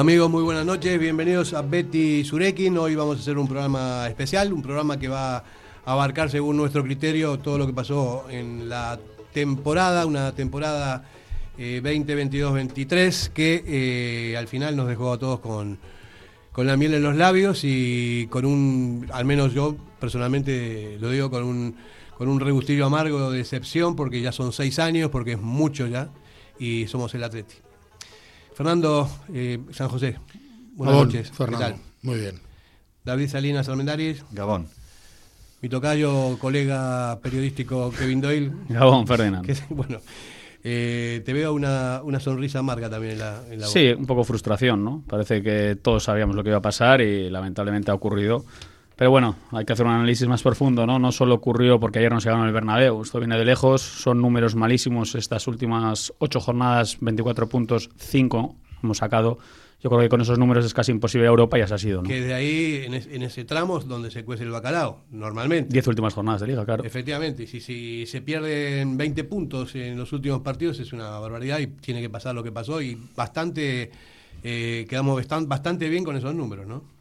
Amigos, muy buenas noches, bienvenidos a Betty Surekin. Hoy vamos a hacer un programa especial, un programa que va a abarcar según nuestro criterio todo lo que pasó en la temporada, una temporada 2022-23 eh, que eh, al final nos dejó a todos con, con la miel en los labios y con un, al menos yo personalmente lo digo, con un, con un regustillo amargo de decepción porque ya son seis años, porque es mucho ya y somos el Atleti. Fernando eh, San José, buenas noches. Fernando, muy bien. David Salinas Almendaris. Gabón. Mi tocayo, colega periodístico Kevin Doyle. Gabón, Ferdinand. bueno, eh, te veo una, una, sonrisa amarga también en la, en Sí, un poco frustración, ¿no? Parece que todos sabíamos lo que iba a pasar y lamentablemente ha ocurrido. Pero bueno, hay que hacer un análisis más profundo, ¿no? No solo ocurrió porque ayer no se ganó el Bernabéu, esto viene de lejos, son números malísimos estas últimas ocho jornadas, 24 puntos, 5 hemos sacado. Yo creo que con esos números es casi imposible a Europa y así ha sido, ¿no? Que de ahí, en, ese tramo, donde se cuece el bacalao, normalmente. Diez últimas jornadas de liga, claro. Efectivamente, si, si se pierden 20 puntos en los últimos partidos es una barbaridad y tiene que pasar lo que pasó y bastante, eh, quedamos bastante bien con esos números, ¿no?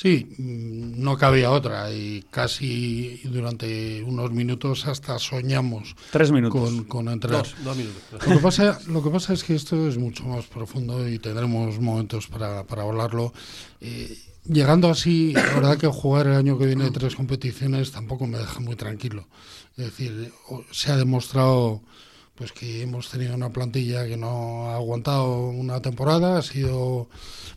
Sí, mm, no cabía otra y casi durante unos minutos hasta soñamos Tres minutos. Con, con entrar. Dos, minutos. Lo que, pasa, lo que pasa es que esto es mucho más profundo y tendremos momentos para, para hablarlo. Eh, llegando así, la verdad que jugar el año que viene tres competiciones tampoco me deja muy tranquilo. Es decir, se ha demostrado pues que hemos tenido una plantilla que no ha aguantado una temporada, ha sido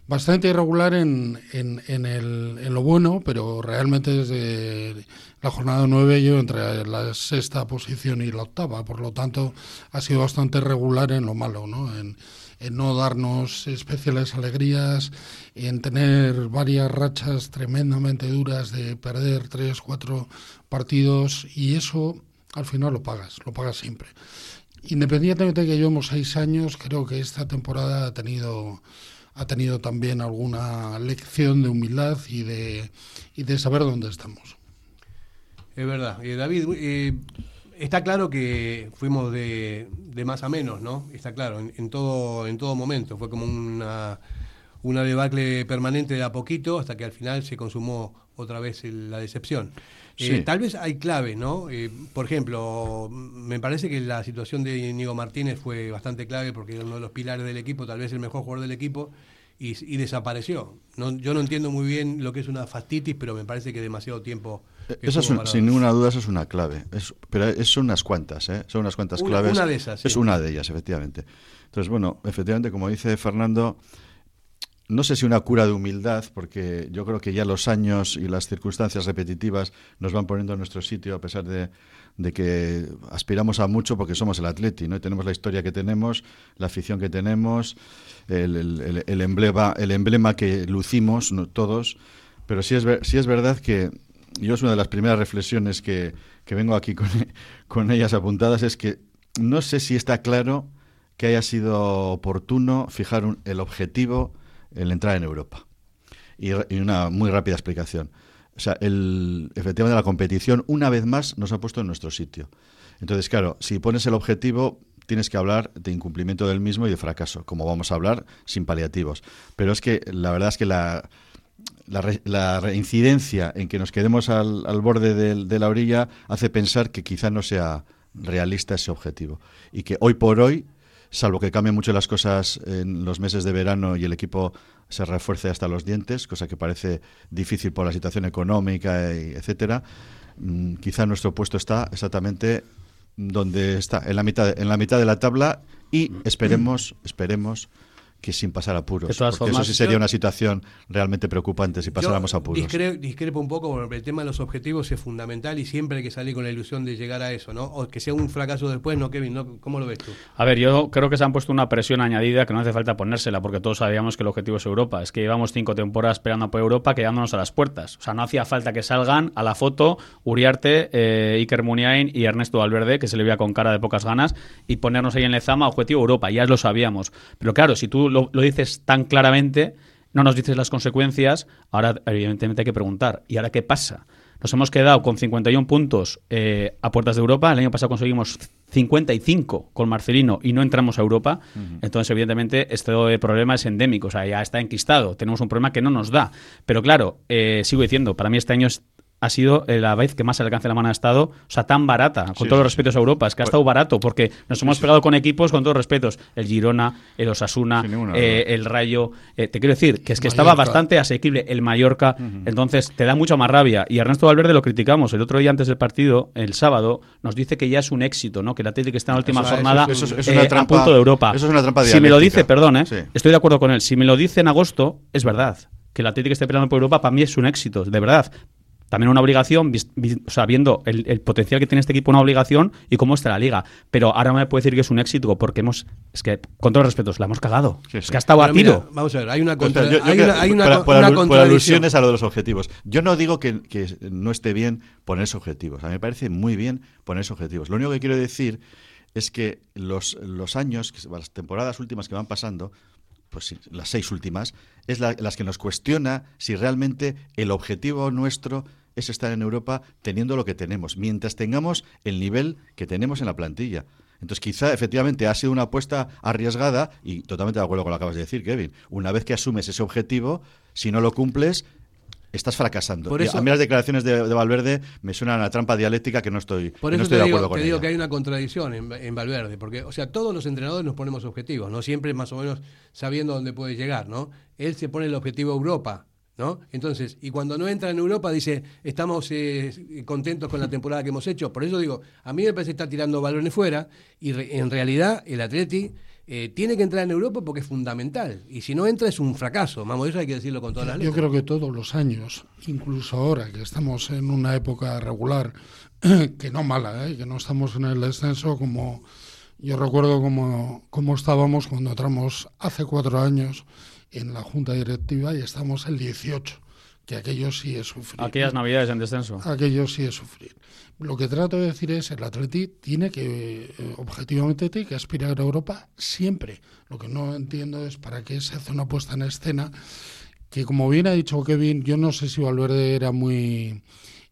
bastante irregular en, en, el, en lo bueno, pero realmente desde la jornada 9 yo entre la sexta posición y la octava, por lo tanto ha sido bastante regular en lo malo, ¿no? En, en no darnos especiales alegrías, en tener varias rachas tremendamente duras de perder tres, cuatro partidos y eso al final lo pagas, lo pagas siempre. Independientemente de que llevamos seis años, creo que esta temporada ha tenido ha tenido también alguna lección de humildad y de, y de saber dónde estamos. Es verdad. Eh, David, eh, está claro que fuimos de, de, más a menos, ¿no? Está claro, en, todo, en todo momento. Fue como una, una debacle permanente de a poquito hasta que al final se consumó otra vez la decepción. Eh, tal vez hay clave, ¿no? Eh, por ejemplo, me parece que la situación de Íñigo Martínez fue bastante clave porque era uno de los pilares del equipo, tal vez el mejor jugador del equipo, y, desapareció. yo no entiendo muy bien lo que es una fastitis, pero me parece que demasiado tiempo. Eh, esa sin ninguna duda, eso es una clave. pero son unas cuantas, ¿eh? Son unas cuantas claves. Una de esas. Es una de ellas, efectivamente. Entonces, bueno, efectivamente, como dice Fernando, no sé si una cura de humildad, porque yo creo que ya los años y las circunstancias repetitivas nos van poniendo en nuestro sitio, a pesar de, que aspiramos a mucho porque somos el Atleti, ¿no? tenemos la historia que tenemos, la afición que tenemos, el, emblema, el emblema que lucimos todos, pero sí es, es verdad que yo es una de las primeras reflexiones que, vengo aquí con, con ellas apuntadas, es que no sé si está claro que haya sido oportuno fijar el objetivo el entrar en Europa. Y, una muy rápida explicación. O sea, el, efectivamente la competición una vez más nos ha puesto en nuestro sitio. Entonces, claro, si pones el objetivo, tienes que hablar de incumplimiento del mismo y de fracaso, como vamos a hablar sin paliativos. Pero es que la verdad es que la, la, reincidencia en que nos quedemos al, al borde de, de, la orilla hace pensar que quizá no sea realista ese objetivo. Y que hoy por hoy salvo que cambien mucho las cosas en los meses de verano y el equipo se refuerce hasta los dientes, cosa que parece difícil por la situación económica, etcétera. Mm, quizá nuestro puesto está exactamente donde está, en la mitad, en la mitad de la tabla y esperemos, esperemos que sin pasar apuros. porque eso sí sería una situación realmente preocupante si pasáramos apuros. Discrepo, discrepo un poco porque el tema de los objetivos es fundamental y siempre hay que salir con la ilusión de llegar a eso, ¿no? O que sea un fracaso después, ¿no, Kevin? ¿No? ¿Cómo lo ves tú? A ver, yo creo que se han puesto una presión añadida que no hace falta ponérsela porque todos sabíamos que el objetivo es Europa. Es que llevamos cinco temporadas esperando por Europa quedándonos a las puertas. O sea, no hacía falta que salgan a la foto Uriarte, eh, Iker Muniain y Ernesto Valverde, que se le veía con cara de pocas ganas, y ponernos ahí en Lezama objetivo Europa. Ya lo sabíamos. Pero claro, si tú lo, dices tan claramente, no nos dices las consecuencias, ahora evidentemente hay que preguntar, ¿y ahora qué pasa? Nos hemos quedado con 51 puntos eh, a puertas de Europa. El año pasado conseguimos 55 con Marcelino y no entramos a Europa. Entonces, evidentemente, este problema es endémico. O sea, ya está enquistado. Tenemos un problema que no nos da. Pero claro, eh, sigo diciendo, para mí este año es ha sido eh, la vez que más al alcance de la mano ha estado, o sea, tan barata, con todos los respetos a Europa, es que ha estado barato, porque nos hemos pegado con equipos con todos los respetos, el Girona, el Osasuna, eh, el Rayo, eh, te quiero decir, que es que estaba bastante asequible el Mallorca, entonces te da mucha más rabia, y Ernesto Valverde lo criticamos, el otro día antes del partido, el sábado, nos dice que ya es un éxito, ¿no? que el Atlético está en la última jornada a punto de Europa. Eso es una trampa Si me lo dice, perdón, estoy de acuerdo con él, si me lo dice en agosto, es verdad que el Atlético esté peleando por Europa para mí es un éxito, de verdad también una obligación, o sea, viendo el, potencial que tiene este equipo, una obligación y cómo está la liga. Pero ahora me puede decir que es un éxito porque hemos, es que, con todos los respetos, la hemos cagado. Es que ha estado batido. vamos a ver, hay una, hay una, por, alusiones a lo de los objetivos. Yo no digo que, que no esté bien ponerse objetivos. A mí me parece muy bien ponerse objetivos. Lo único que quiero decir es que los, los años, las temporadas últimas que van pasando, pues las seis últimas, es las que nos cuestiona si realmente el objetivo nuestro es estar en Europa teniendo lo que tenemos, mientras tengamos el nivel que tenemos en la plantilla. Entonces, quizá efectivamente ha sido una apuesta arriesgada y totalmente de acuerdo con lo que acabas de decir, Kevin. Una vez que asumes ese objetivo, si no lo cumples, estás fracasando. Por a mí las declaraciones de, Valverde me suenan a la trampa dialéctica que no estoy, por eso estoy de acuerdo con te digo que hay una contradicción en, Valverde, porque, o sea, todos los entrenadores nos ponemos objetivos, ¿no? Siempre más o menos sabiendo dónde puede llegar, ¿no? Él se pone el objetivo Europa, ¿no? Entonces, y cuando no entra en Europa dice, estamos eh, contentos con la temporada que hemos hecho. Por eso digo, a mí me parece estar tirando balones fuera y en realidad el Atleti eh, tiene que entrar en Europa porque es fundamental. Y si no entra es un fracaso. Vamos, eso hay que decirlo con todas las letras. Yo creo que todos los años, incluso ahora que estamos en una época regular, que no mala, ¿eh? que no estamos en el descenso como... Yo recuerdo como, como estábamos cuando entramos hace cuatro años en la Junta Directiva y estamos el 18, que aquello sí es sufrir. Aquellas navidades en descenso. Aquello sí es sufrir. Lo que trato de decir es, el Atleti tiene que, eh, objetivamente, tiene que aspirar a Europa siempre. Lo que no entiendo es para qué se hace una puesta en escena que, como bien ha dicho Kevin, yo no sé si Valverde era muy...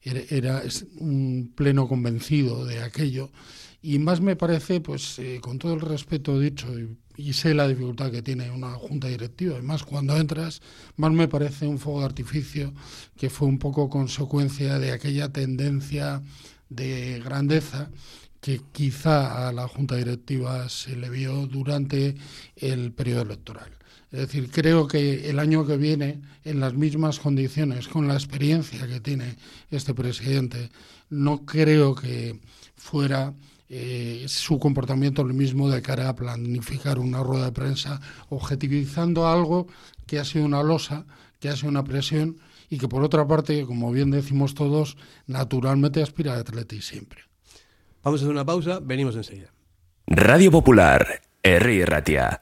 era, un pleno convencido de aquello y más me parece, pues eh, con todo el respeto dicho, y, sé la dificultad que tiene una junta directiva, y más cuando entras, más me parece un fuego de artificio que fue un poco consecuencia de aquella tendencia de grandeza que quizá a la junta directiva se le vio durante el periodo electoral. Es decir, creo que el año que viene, en las mismas condiciones, con la experiencia que tiene este presidente, no creo que fuera eh, su comportamiento lo mismo de cara a planificar una rueda de prensa, objetivizando algo que ha sido una losa, que ha sido una presión y que por otra parte, como bien decimos todos, naturalmente aspira a Atleti siempre. Vamos a hacer una pausa, venimos enseguida. Radio Popular, R. Ratia.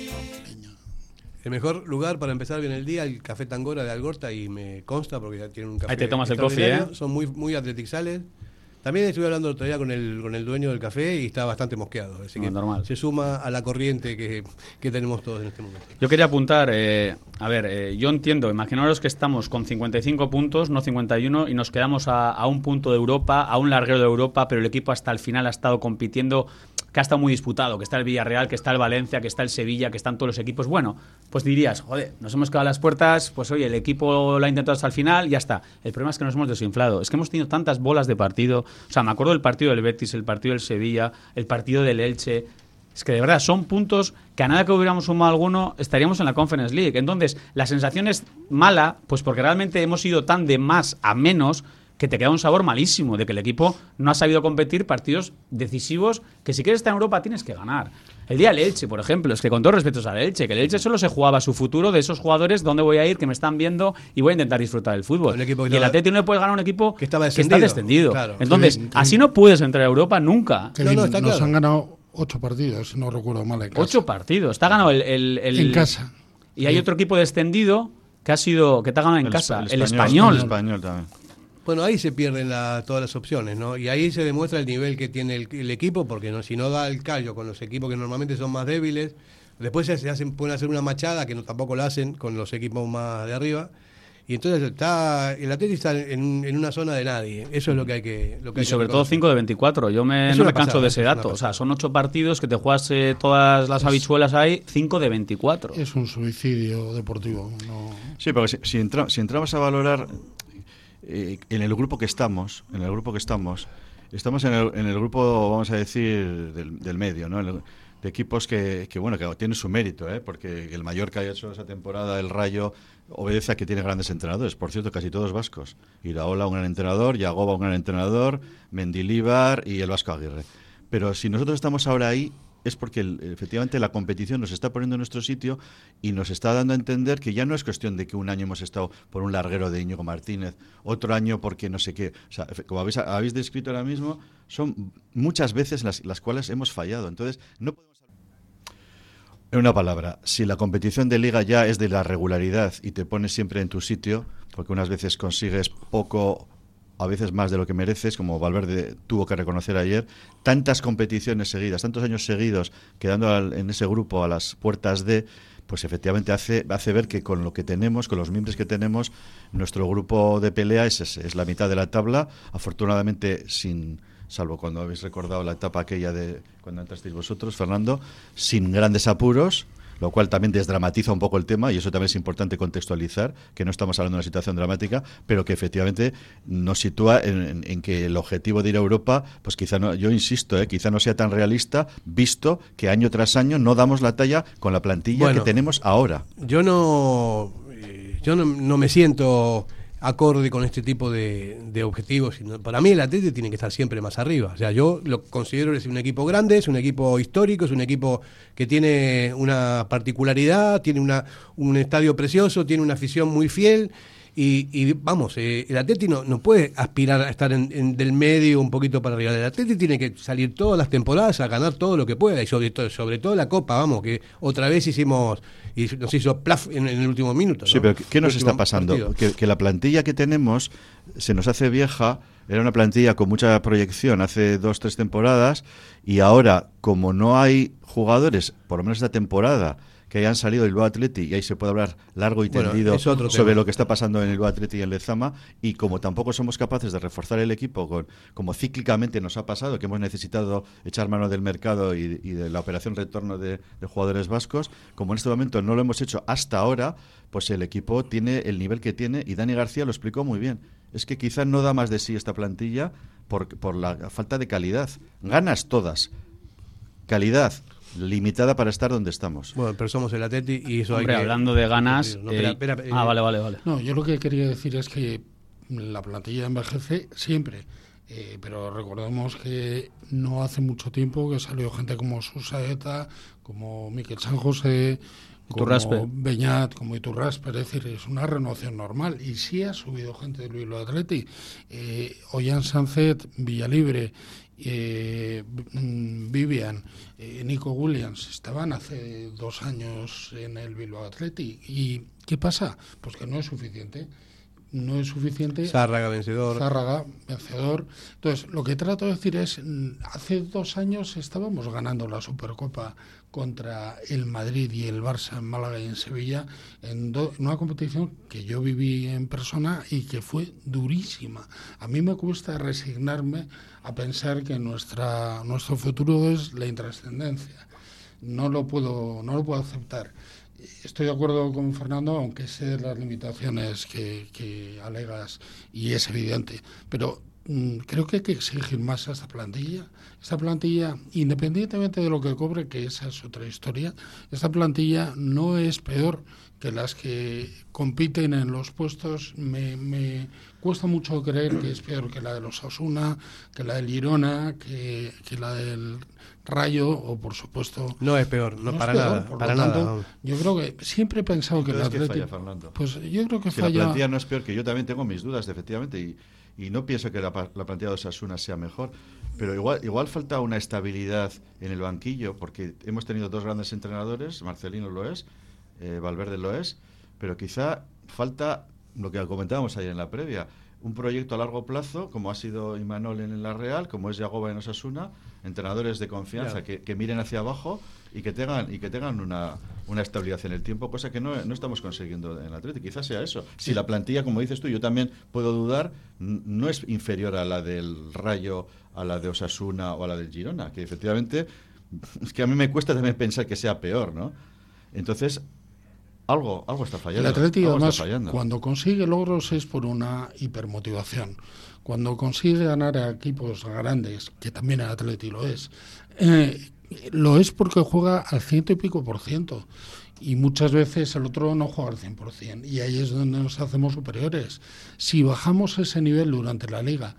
El mejor lugar para empezar bien el día, el Café Tangora de Algorta, y me consta porque ya tienen un café. Ahí te tomas el coffee. ¿eh? Son muy, muy atletixales. También estuve hablando el otro día con el, con el dueño del café y está bastante mosqueado. Así No, que normal. se suma a la corriente que, que tenemos todos en este momento. Yo quería apuntar, eh, a ver, eh, yo entiendo, imaginaros que estamos con 55 puntos, no 51, y nos quedamos a, a un punto de Europa, a un larguero de Europa, pero el equipo hasta el final ha estado compitiendo, que ha estado muy disputado, que está el Villarreal, que está el Valencia, que está el Sevilla, que están todos los equipos. Bueno, pues dirías, joder, nos hemos quedado a las puertas, pues oye, el equipo lo ha intentado hasta el final, ya está. El problema es que nos hemos desinflado, es que hemos tenido tantas bolas de partido, o sea, me acuerdo del partido del Betis, el partido del Sevilla, el partido del Elche, es que de verdad son puntos que a nada que hubiéramos sumado alguno estaríamos en la Conference League. Entonces, la sensación es mala, pues porque realmente hemos ido tan de más a menos que te queda un sabor malísimo de que el equipo no ha sabido competir partidos decisivos que si quieres estar en Europa tienes que ganar. El día del Elche, por ejemplo, es que con todos respetos al Elche, que el Elche solo se jugaba su futuro de esos jugadores, dónde voy a ir, que me están viendo y voy a intentar disfrutar del fútbol. El equipo que y el Atleti no le puedes ganar a un equipo que estaba está descendido. descendido. Claro. Entonces, Sí, sí. así no puedes entrar a Europa nunca. Que No, no, está nos claro. han ganado ocho partidos, si no recuerdo mal. En casa. Ocho partidos. Ha ganado el, el- el- En casa. Y hay otro equipo descendido que ha sido que te ha ganado en El casa, el español. El español también. Bueno, ahí se pierden la- todas las opciones, ¿no? Y ahí se demuestra el nivel que tiene el, el equipo, porque no, si no da el callo con los equipos que normalmente son más débiles, después se, hacen, pueden hacer una machada que no tampoco la hacen con los equipos más de arriba. Y entonces está el Atleti está en, en una zona de nadie. Eso es lo que hay que. Lo que Y hay que sobre todo reconocer. 5 de 24. Yo me, Es no una me canso pasada, de es ese dato. O sea, son 8 partidos que te juegas eh, todas las habichuelas ahí, 5 de 24. Es un suicidio deportivo. No. Sí, porque si, si, entra- si entramos a valorar eh, en el grupo que estamos, en el grupo que estamos, estamos en el, en el grupo, vamos a decir, del, medio, ¿no? De equipos que, que, bueno, que tienen su mérito, ¿eh? Porque el Mallorca ha hecho esa temporada, el Rayo, obedece a que tiene grandes entrenadores. Por cierto, casi todos vascos. Iraola, un gran entrenador, Yagoba, un gran entrenador, Mendilíbar y el Vasco Aguirre. Pero si nosotros estamos ahora ahí, es porque efectivamente la competición nos está poniendo en nuestro sitio y nos está dando a entender que ya no es cuestión de que un año hemos estado por un larguero de Íñigo Martínez, otro año porque no sé qué. O sea, como habéis, habéis descrito ahora mismo, son muchas veces las, las cuales hemos fallado. Entonces, no podemos en una palabra, si la competición de liga ya es de la regularidad y te pones siempre en tu sitio, porque unas veces consigues poco, a veces más de lo que mereces, como Valverde tuvo que reconocer ayer, tantas competiciones seguidas, tantos años seguidos, quedando en ese grupo a las puertas de, pues efectivamente hace, hace ver que con lo que tenemos, con los miembros que tenemos, nuestro grupo de pelea es es la mitad de la tabla, afortunadamente sin salvo cuando habéis recordado la etapa aquella de cuando entrasteis vosotros, Fernando, sin grandes apuros, lo cual también desdramatiza un poco el tema y eso también es importante contextualizar, que no estamos hablando de una situación dramática, pero que efectivamente nos sitúa en, en- en que el objetivo de ir a Europa, pues quizá no, yo insisto, eh, quizá no sea tan realista, visto que año tras año no damos la talla con la plantilla Bueno. que tenemos ahora. Yo no, eh, yo no, no me siento acorde con este tipo de, de objetivos. Para mí el Atleti tiene que estar siempre más arriba. O sea, yo lo considero es un equipo grande, es un equipo histórico, es un equipo que tiene una particularidad, tiene una, un estadio precioso, tiene una afición muy fiel. Y, y vamos, eh, el Atleti no, no puede aspirar a estar en, en- del medio un poquito para arriba. El Atleti tiene que salir todas las temporadas a ganar todo lo que pueda y sobre todo, sobre todo la Copa, vamos, que otra vez hicimos y nos hizo plaf en, en el último minuto. Sí, pero ¿qué- ¿qué nos está pasando? Que, que la plantilla que tenemos se nos hace vieja. Era una plantilla con mucha proyección hace dos, tres temporadas y ahora, como no hay jugadores, por lo menos esta temporada, que hayan salido del Atleti y ahí se puede hablar largo y tendido sobre lo que está pasando en el Atleti y en Lezama y como tampoco somos capaces de reforzar el equipo con, como cíclicamente nos ha pasado que hemos necesitado echar mano del mercado y, y de la operación retorno de, de jugadores vascos como en este momento no lo hemos hecho hasta ahora pues el equipo tiene el nivel que tiene y Dani García lo explicó muy bien. Es que quizás no da más de sí esta plantilla por, por la falta de calidad. Ganas todas. Calidad limitada para estar donde estamos Bueno, pero somos el Atleti y eso Hombre, hay que... hablando de ganas. No, eh, espera, espera, ah, eh, vale, vale, vale. No, yo lo que quería decir es que la plantilla envejece siempre. Eh, pero recordemos que no hace mucho tiempo que salió gente como Susaeta, como Miquel San José, como Beñat, como Iturraspe, es decir, es una renovación normal. Y sí ha subido gente del Bilbao Atleti. Eh, Ollán Sancet, Villalibre, eh, mm, Vivian, eh, Nico Williams estaban hace dos años en el Bilbao Atleti. ¿Y qué pasa? Pues que no es suficiente no es suficiente. Zárraga vencedor. Zárraga vencedor. Entonces, lo que trato de decir es, mm, hace dos años estábamos ganando la Supercopa contra el Madrid y el Barça en Málaga y en Sevilla, en, una competición que yo viví en persona y que fue durísima. A mí me cuesta resignarme a pensar que nuestra, nuestro futuro es la intrascendencia. No lo puedo, no lo puedo aceptar estoy de acuerdo con Fernando, aunque sé las limitaciones que, alegas y es evidente, pero mm, creo que hay que exigir más a esta plantilla. Esta plantilla, independientemente de lo que cobre, que esa es otra historia, esta plantilla no es peor que las que compiten en los puestos. Me cuesta mucho creer que es peor que la de los Asuna, que la del Girona, que, que la del Rayo o por supuesto no es peor no, para nada para nada yo creo que siempre he pensado que el Atlético Fernando pues yo creo que si falla la plantilla no es peor que yo también tengo mis dudas efectivamente y, y no pienso que la, la plantilla de Osasuna sea mejor pero igual igual falta una estabilidad en el banquillo porque hemos tenido dos grandes entrenadores Marcelino lo es eh, Valverde lo es pero quizá falta lo que comentábamos ayer en la previa un proyecto a largo plazo, como ha sido Imanol en la Real, como es Yagoba en Osasuna, entrenadores de confianza que, miren hacia abajo y que tengan y que tengan una, una estabilidad en el tiempo, cosa que no, no estamos consiguiendo en el Atlético. Quizás sea eso. Si la plantilla, como dices tú, yo también puedo dudar, no es inferior a la del Rayo, a la de Osasuna o a la del Girona, que efectivamente es que a mí me cuesta también pensar que sea peor, ¿no? Entonces, algo, algo está fallando. El Atlético, además, cuando consigue logros es por una hipermotivación. Cuando consigue ganar a equipos grandes, que también el Atlético lo es, eh, lo es porque juega al ciento y pico por ciento. Y muchas veces el otro no juega al 100%. Y ahí es donde nos hacemos superiores. Si bajamos ese nivel durante la liga,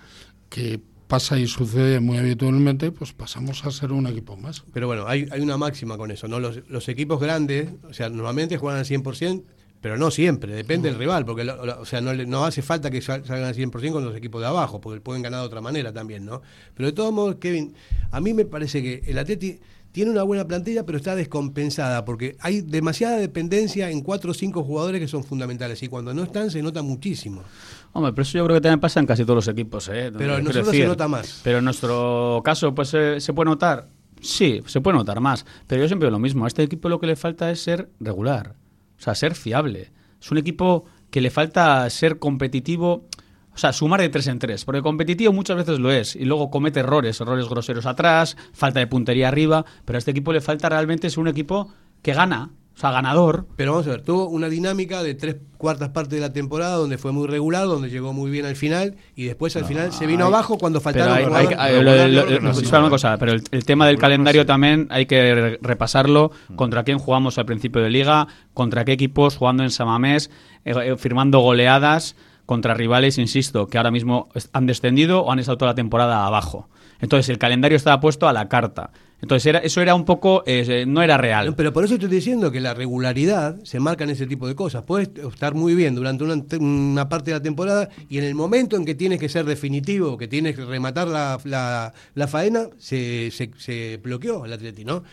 que pasa y sucede muy habitualmente, pues pasamos a ser un equipo más. Pero bueno, hay, hay una máxima con eso, ¿no? Los, equipos grandes, o sea, normalmente juegan al 100%, pero no siempre, depende del rival, porque o sea, no, no hace falta que salgan al 100% con los equipos de abajo, porque pueden ganar de otra manera también, ¿no? Pero de todos modos, Kevin, a mí me parece que el Atleti tiene una buena plantilla, pero está descompensada, porque hay demasiada dependencia en cuatro o cinco jugadores que son fundamentales, y cuando no están se nota muchísimo. Hombre, pero eso yo creo que también pasa en casi todos los equipos. ¿eh? Pero en nosotros se nota más. Pero en nuestro caso, pues eh, se puede notar. Sí, se puede notar más. Pero yo siempre digo lo mismo. A este equipo lo que le falta es ser regular. O sea, ser fiable. Es un equipo que le falta ser competitivo. O sea, sumar de tres en tres. Porque competitivo muchas veces lo es. Y luego comete errores, errores groseros atrás, falta de puntería arriba. Pero a este equipo le falta realmente ser un equipo que gana. O sea, ganador. Pero vamos a ver, tuvo una dinámica de tres cuartas partes de la temporada donde fue muy regular, donde llegó muy bien al final y después al final se vino abajo cuando faltaron una cosa, pero el, tema del calendario también hay que repasarlo. Mm. Contra quién jugamos al principio de liga, contra qué equipos jugando en Samamés, eh, eh, firmando goleadas contra rivales, insisto, que ahora mismo han descendido o han estado toda la temporada abajo. Entonces el calendario estaba puesto a la carta. Entonces era, eso era un poco, eh, no era real. pero por eso estoy diciendo que la regularidad se marca en ese tipo de cosas. Puedes estar muy bien durante una, parte de la temporada y en el momento en que tienes que ser definitivo, que tienes que rematar la, la, faena, se, se, se bloqueó el Atleti, ¿no?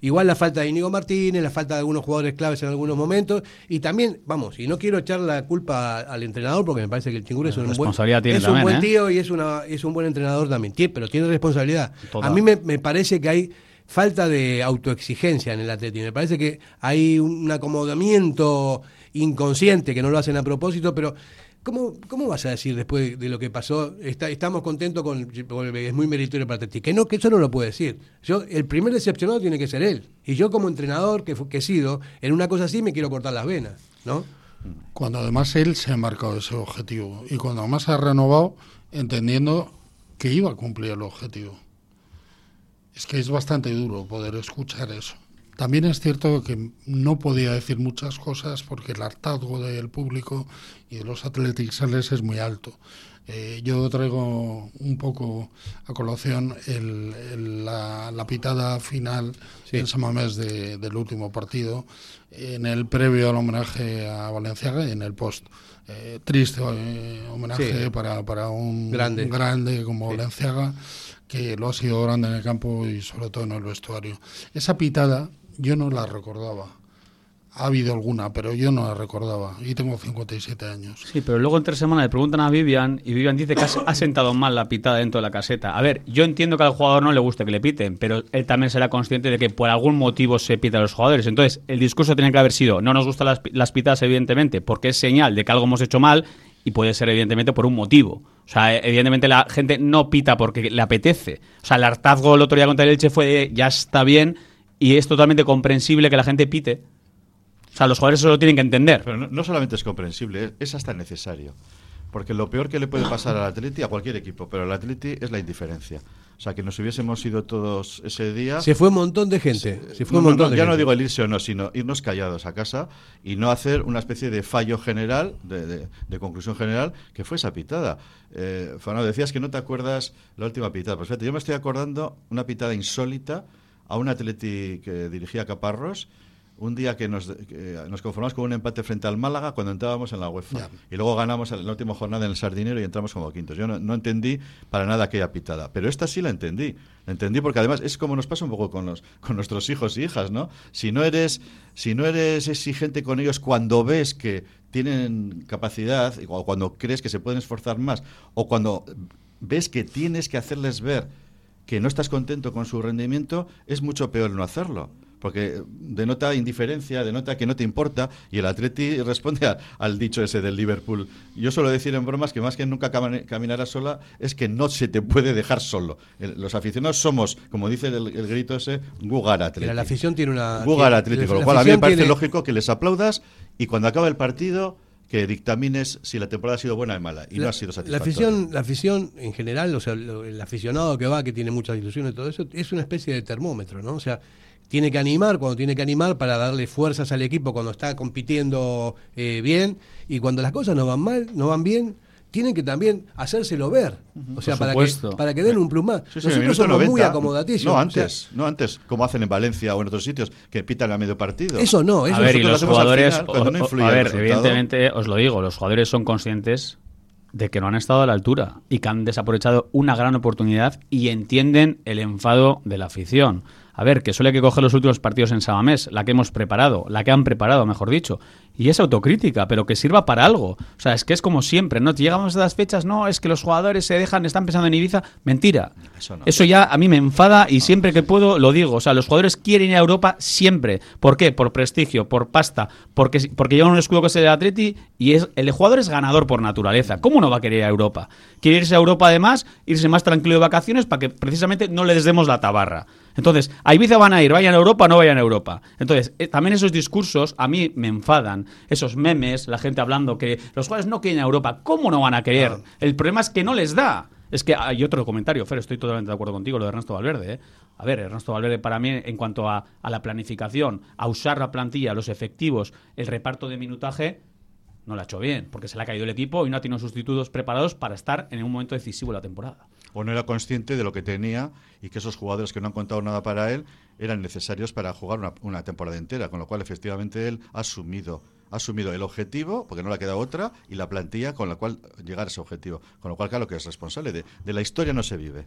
Igual la falta de Inigo Martínez, la falta de algunos jugadores claves en algunos momentos. Y también, vamos, y no quiero echar la culpa al entrenador porque me parece que el Chingura es un buen, es un buen ¿eh? tío y es, una, es un buen entrenador también. pero tiene responsabilidad. A mí me, me, parece que hay falta de autoexigencia en el Atlético. Me parece que hay un acomodamiento inconsciente que no lo hacen a propósito, pero ¿Cómo, ¿Cómo vas a decir después de lo que pasó? Estamos contentos con. Es muy meritorio para ti. Que no, que eso no lo puede decir. Yo, el primer decepcionado tiene que ser él. Y yo, como entrenador que, que he sido, en una cosa así me quiero cortar las venas, ¿no? Cuando además él se ha marcado ese objetivo. Y cuando además ha renovado, entendiendo que iba a cumplir el objetivo. Es que es bastante duro poder escuchar eso. También es cierto que no podía decir muchas cosas porque el hartazgo del público y de los athleticsales es muy alto. Eh, yo traigo un poco a colación el, la, pitada final en Samamés de, del último partido, en el previo al homenaje a Valenciaga y en el post. Eh, triste eh, homenaje para, para un grande, grande como Valenciaga, que lo ha sido grande en el campo y sobre todo en el vestuario. Esa pitada yo no la recordaba ha habido alguna, pero yo no la recordaba y tengo 57 años. Sí, pero luego en tres semanas le preguntan a Vivian y Vivian dice que ha sentado mal la pitada dentro de la caseta. A ver, yo entiendo que al jugador no le guste que le piten, pero él también será consciente de que por algún motivo se pita a los jugadores. Entonces, el discurso tiene que haber sido, no nos gustan las, las pitadas evidentemente, porque es señal de que algo hemos hecho mal y puede ser evidentemente por un motivo. O sea, evidentemente la gente no pita porque le apetece. O sea, el hartazgo el otro día contra el Elche fue ya está bien y es totalmente comprensible que la gente pite o sea, los jugadores eso lo tienen que entender. Pero no, solamente es comprensible, es hasta necesario. Porque lo peor que le puede pasar al Atleti, a cualquier equipo, pero al Atleti es la indiferencia. O sea, que nos hubiésemos ido todos ese día. Se fue un montón de gente. Se, fue un montón de ya no digo el irse o no, sino irnos callados a casa y no hacer una especie de fallo general, de, conclusión general, que fue esa pitada. Eh, Fernando, decías que no te acuerdas la última pitada. Pues fíjate, yo me estoy acordando una pitada insólita a un Atleti que dirigía Caparros un día que nos, nos, conformamos con un empate frente al Málaga cuando entrábamos en la UEFA. Y luego ganamos en la última jornada en el Sardinero y entramos como quintos. Yo no, entendí para nada aquella pitada, pero esta sí la entendí. La entendí porque además es como nos pasa un poco con, los, con nuestros hijos y hijas, ¿no? Si no, eres, si no eres exigente con ellos cuando ves que tienen capacidad, o cuando crees que se pueden esforzar más, o cuando ves que tienes que hacerles ver que no estás contento con su rendimiento, es mucho peor no hacerlo porque denota indiferencia, denota que no te importa, y el Atleti responde al dicho ese del Liverpool. Yo suelo decir en bromas que más que nunca caminará sola es que no se te puede dejar solo. los aficionados somos, como dice el, grito ese, Gugar Atleti. la afición tiene una... Gugar Atleti, con lo cual a mí me parece lógico que les aplaudas y cuando acaba el partido que dictamines si la temporada ha sido buena o mala y no ha sido satisfactoria. La afición, la afición en general, o sea, el aficionado que va, que tiene muchas ilusiones y todo eso, es una especie de termómetro, ¿no? O sea, tiene que animar cuando tiene que animar para darle fuerzas al equipo cuando está compitiendo eh, bien y cuando las cosas no van mal, no van bien, tienen que también hacérselo ver. O sea, para que, para que den un plus más. Nosotros somos muy acomodaticios. No antes, no antes, como hacen en Valencia o en otros sitios, que pitan a medio partido. Eso no, eso A ver, y los jugadores, a ver, evidentemente, os lo digo, los jugadores son conscientes de que no han estado a la altura y que han desaprovechado una gran oportunidad y entienden el enfado de la afición. A ver, que solo hay que coger los últimos partidos en Sabamés, la que hemos preparado, la que han preparado, mejor dicho. Y es autocrítica, pero que sirva para algo. O sea, es que es como siempre, ¿no? Llegamos a las fechas, no, es que los jugadores se dejan, están pensando en Ibiza. Mentira. Eso, ya a mí me enfada y siempre que puedo lo digo. O sea, los jugadores quieren ir a Europa siempre. ¿Por qué? Por prestigio, por pasta, porque, porque llevan un escudo que es el Atleti y es, el jugador es ganador por naturaleza. ¿Cómo no va a querer ir a Europa? Quiere irse a Europa además, irse más tranquilo de vacaciones para que precisamente no les demos la tabarra. Entonces, a Ibiza van a ir, vayan a Europa, no vayan a Europa. Entonces, eh, también esos discursos a mí me enfadan. Esos memes, la gente hablando que los jugadores no quieren a Europa. ¿Cómo no van a querer? El problema es que no les da. Es que hay otro comentario, Fer, estoy totalmente de acuerdo contigo, lo de Ernesto Valverde. ¿eh? A ver, Ernesto Valverde para mí, en cuanto a, a la planificación, a usar la plantilla, los efectivos, el reparto de minutaje, no lo ha hecho bien, porque se le ha caído el equipo y no ha tenido sustitutos preparados para estar en un momento decisivo de la temporada o no era consciente de lo que tenía y que esos jugadores que no han contado nada para él eran necesarios para jugar una, temporada entera, con lo cual efectivamente él ha asumido ha asumido el objetivo, porque no le ha quedado otra, y la plantilla con la cual llegar a ese objetivo. Con lo cual, claro que es responsable de, de la historia no se vive.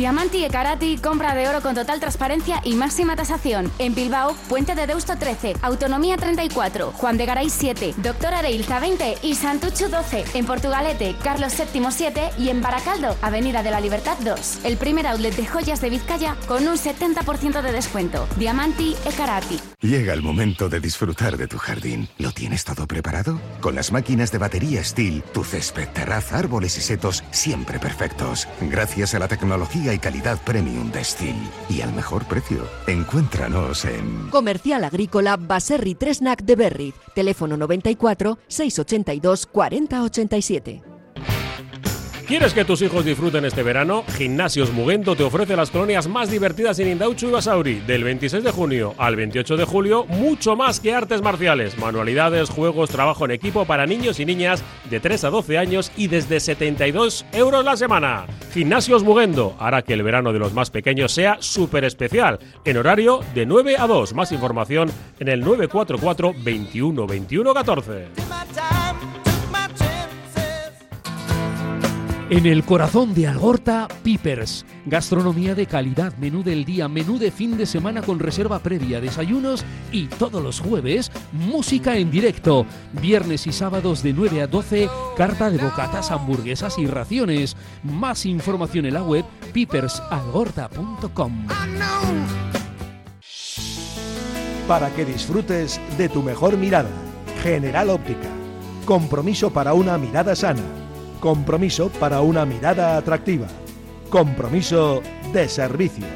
Diamanti e Karati, compra de oro con total transparencia y máxima tasación. En Bilbao, Puente de Deusto 13, Autonomía 34, Juan de Garay 7, Doctor Areilza 20 y Santucho 12. En Portugalete, Carlos VII 7 y en Baracaldo, Avenida de la Libertad 2. El primer outlet de joyas de Vizcaya con un 70% de descuento. Diamanti e Karati. Llega el momento de disfrutar de tu jardín. ¿Lo tienes todo preparado? Con las máquinas de batería Steel, tu césped, terraza, árboles y setos siempre perfectos. Gracias a la tecnología y calidad premium de Steel. Y al mejor precio. Encuéntranos en... Comercial Agrícola Baserri Tresnac de Berry. Teléfono 94 682 4087. ¿Quieres que tus hijos disfruten este verano? Gimnasios Mugendo te ofrece las colonias más divertidas en Indauchu y Basauri. Del 26 de junio al 28 de julio, mucho más que artes marciales, manualidades, juegos, trabajo en equipo para niños y niñas de 3 a 12 años y desde 72 euros la semana. Gimnasios Mugendo hará que el verano de los más pequeños sea súper especial, en horario de 9 a 2. Más información en el 944 21 21 14. En el corazón de Algorta, Pipers. Gastronomía de calidad, menú del día, menú de fin de semana con reserva previa, desayunos y todos los jueves, música en directo. Viernes y sábados de 9 a 12, carta de bocatas, hamburguesas y raciones. Más información en la web pipersalgorta.com. Para que disfrutes de tu mejor mirada. General Óptica. Compromiso para una mirada sana. Compromiso para una mirada atractiva. Compromiso de servicio.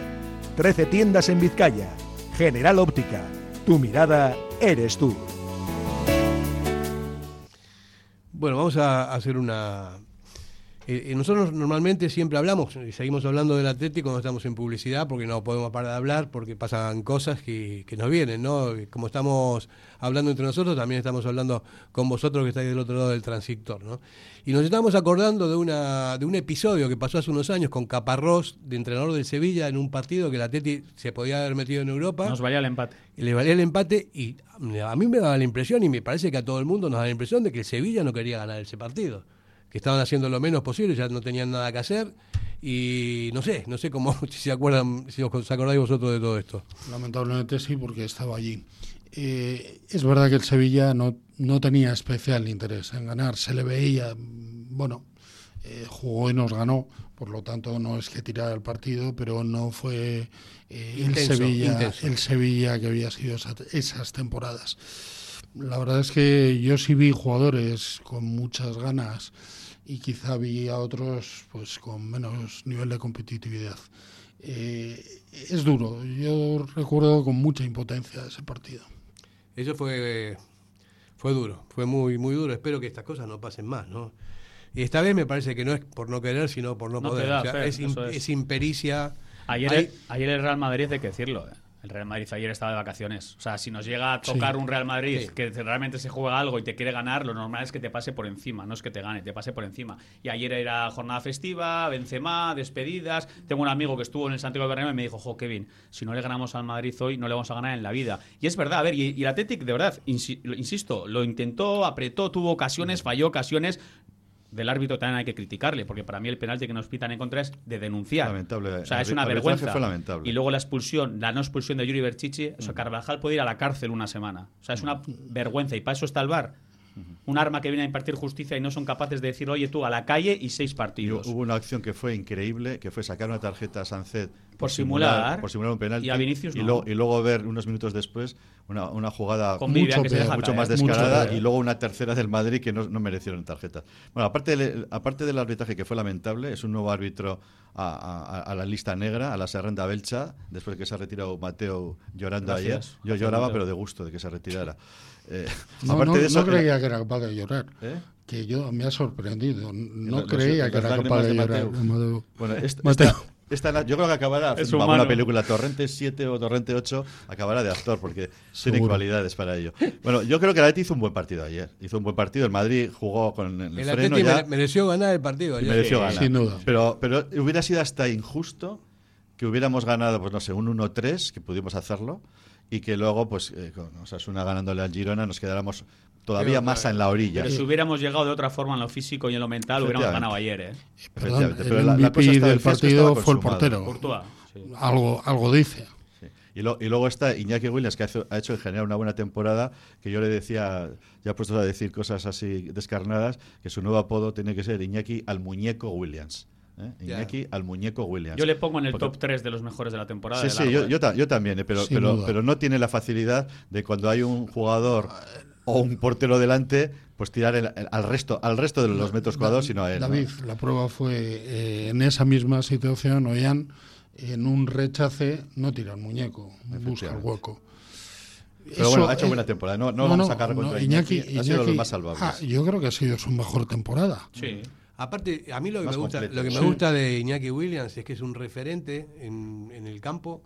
13 tiendas en Vizcaya. General Óptica. Tu mirada eres tú. Bueno, vamos a hacer una... eh, eh, nosotros normalmente siempre hablamos, y seguimos hablando del Atlético cuando estamos en publicidad, porque no podemos parar de hablar, porque pasan cosas que, que nos vienen, ¿no? Como estamos hablando entre nosotros, también estamos hablando con vosotros que estáis del otro lado del transistor, ¿no? Y nos estamos acordando de, una, de un episodio que pasó hace unos años con Caparrós, de entrenador del Sevilla, en un partido que el Atleti se podía haber metido en Europa. Nos valía el empate. Y le valía el empate y a mí me daba la impresión, y me parece que a todo el mundo nos da la impresión de que el Sevilla no quería ganar ese partido. Que estaban haciendo lo menos posible, ya no tenían nada que hacer. Y no sé, no sé cómo, si se acuerdan, si os acordáis vosotros de todo esto. Lamentablemente sí, porque estaba allí. Eh, es verdad que el Sevilla no, no tenía especial interés en ganar, se le veía, bueno, eh, jugó y nos ganó, por lo tanto no es que tirara el partido, pero no fue eh, el, Intenso, Sevilla, intenso. el Sevilla que había sido esa- esas temporadas. La verdad es que yo sí vi jugadores con muchas ganas y quizá vi a otros pues con menos nivel de competitividad. Eh, es duro, yo recuerdo con mucha impotencia ese partido. Eso fue, fue duro, fue muy, muy duro. Espero que estas cosas no pasen más, ¿no? Y esta vez me parece que no es por no querer, sino por no, poder. da, O sea, Fer, es, impericia. Ayer, Hay- el, ayer el Real Madrid, hay que decirlo, ¿eh? El Real Madrid ayer estaba de vacaciones. O sea, si nos llega a tocar Sí. un Real Madrid Sí. que realmente se juega algo y te quiere ganar, lo normal es que te pase por encima, no es que te gane, te pase por encima. Y ayer era jornada festiva, Benzema, despedidas. Tengo un amigo que estuvo en el Santiago de Bernabéu y me dijo, jo, Kevin, si no le ganamos al Madrid hoy, no le vamos a ganar en la vida. Y es verdad, a ver, y, y el Athletic, de verdad, insisto, lo intentó, apretó, tuvo ocasiones, falló ocasiones. Del árbitro también hay que criticarle, porque para mí el penalti que nos pitan en contra es de denunciar. Lamentable. O sea, es una vergüenza. fue lamentable. Y luego la expulsión, la no expulsión de Yuri Berchichi, o sea, Carvajal puede ir a la cárcel una semana. O sea, es una vergüenza. Y para eso está el VAR. Un arma que viene a impartir justicia y no son capaces de decir, oye, tú a la calle y seis Y partidos. hubo una acción que fue increíble, que fue sacar una tarjeta a Sancet Por simular. por simular un penalti Y a Vinicius y, no. luego, y luluego ver unos minutos después una, una jugada Con mucho peor, deja mucho más Mucho descarada peor. y luego una tercera del Madrid que no, no merecieron tarjeta. Bueno, aparte del, aparte del arbitraje que fue lamentable, es un nuevo árbitro a, a- a la lista negra, a la Serrenda Belcha, después de que se ha retirado Mateo llorando Gracias. ayer. Yo Gracias, lloraba, pero de gusto de que se retirara. Eh, No, aparte no- de eso, no creía que era capaz de llorar. ¿Eh? Que yo me ha sorprendido. No Los- creía los que era capaz de, de llorar. Mateo. Mateo. Bueno, esta, Mateo. esta- esta- yo creo que acabará Es una película. Torrente 7 o Torrente 8 acabará de actor porque tiene cualidades para ello. Bueno, yo creo que el Atleti hizo un buen partido ayer. Hizo un buen partido. El Madrid jugó con el, El freno Atleti ya mere- mereció ganar el partido. ayer. mereció Sí, ganar. sin duda. Pero, pero hubiera sido hasta injusto que hubiéramos ganado, pues no sé, un 1-3, que pudimos hacerlo, y que luego, pues, eh, con Osasuna ganándole al Girona, nos quedáramos todavía Pero, más en la orilla. Pero si hubiéramos llegado de otra forma en lo físico y en lo mental, hubiéramos ganado ayer, ¿eh? Perdón, Efectivamente, el pero la- la MVP cosa está del partido fue el portero. Courtois. sí. Algo, algo dice. Y, lo- y luego está Iñaki Williams, que ha hecho, ha hecho en general una buena temporada, que yo le decía, ya puestos a decir cosas así descarnadas, que su nuevo apodo tiene que ser Iñaki al muñeco Williams. ¿Eh? Iñaki al muñeco Williams. Yo le pongo en el Porque- top 3 de los mejores de la temporada. Sí, de sí, yo, yo, ta- yo también, eh, pero, no tiene la facilidad de cuando hay un jugador o un portero delante, pues tirar el- el- al resto al resto de los metros cuadrados, sino a él. ¿no? David, la prueba fue eh, en esa misma situación, Ollán, en un rechace, no tira el muñeco, busca el hueco. Pero bueno, ha hecho eh, buena temporada. No, no, vamos a sacar contra Iñaki, ha sido de los Iñaki- más salvables. ah, yo creo que ha sido su mejor temporada. Sí. Aparte, a mí lo que, me gusta, completo. lo que me Sí. gusta de Iñaki Williams es que es un referente en, en el campo,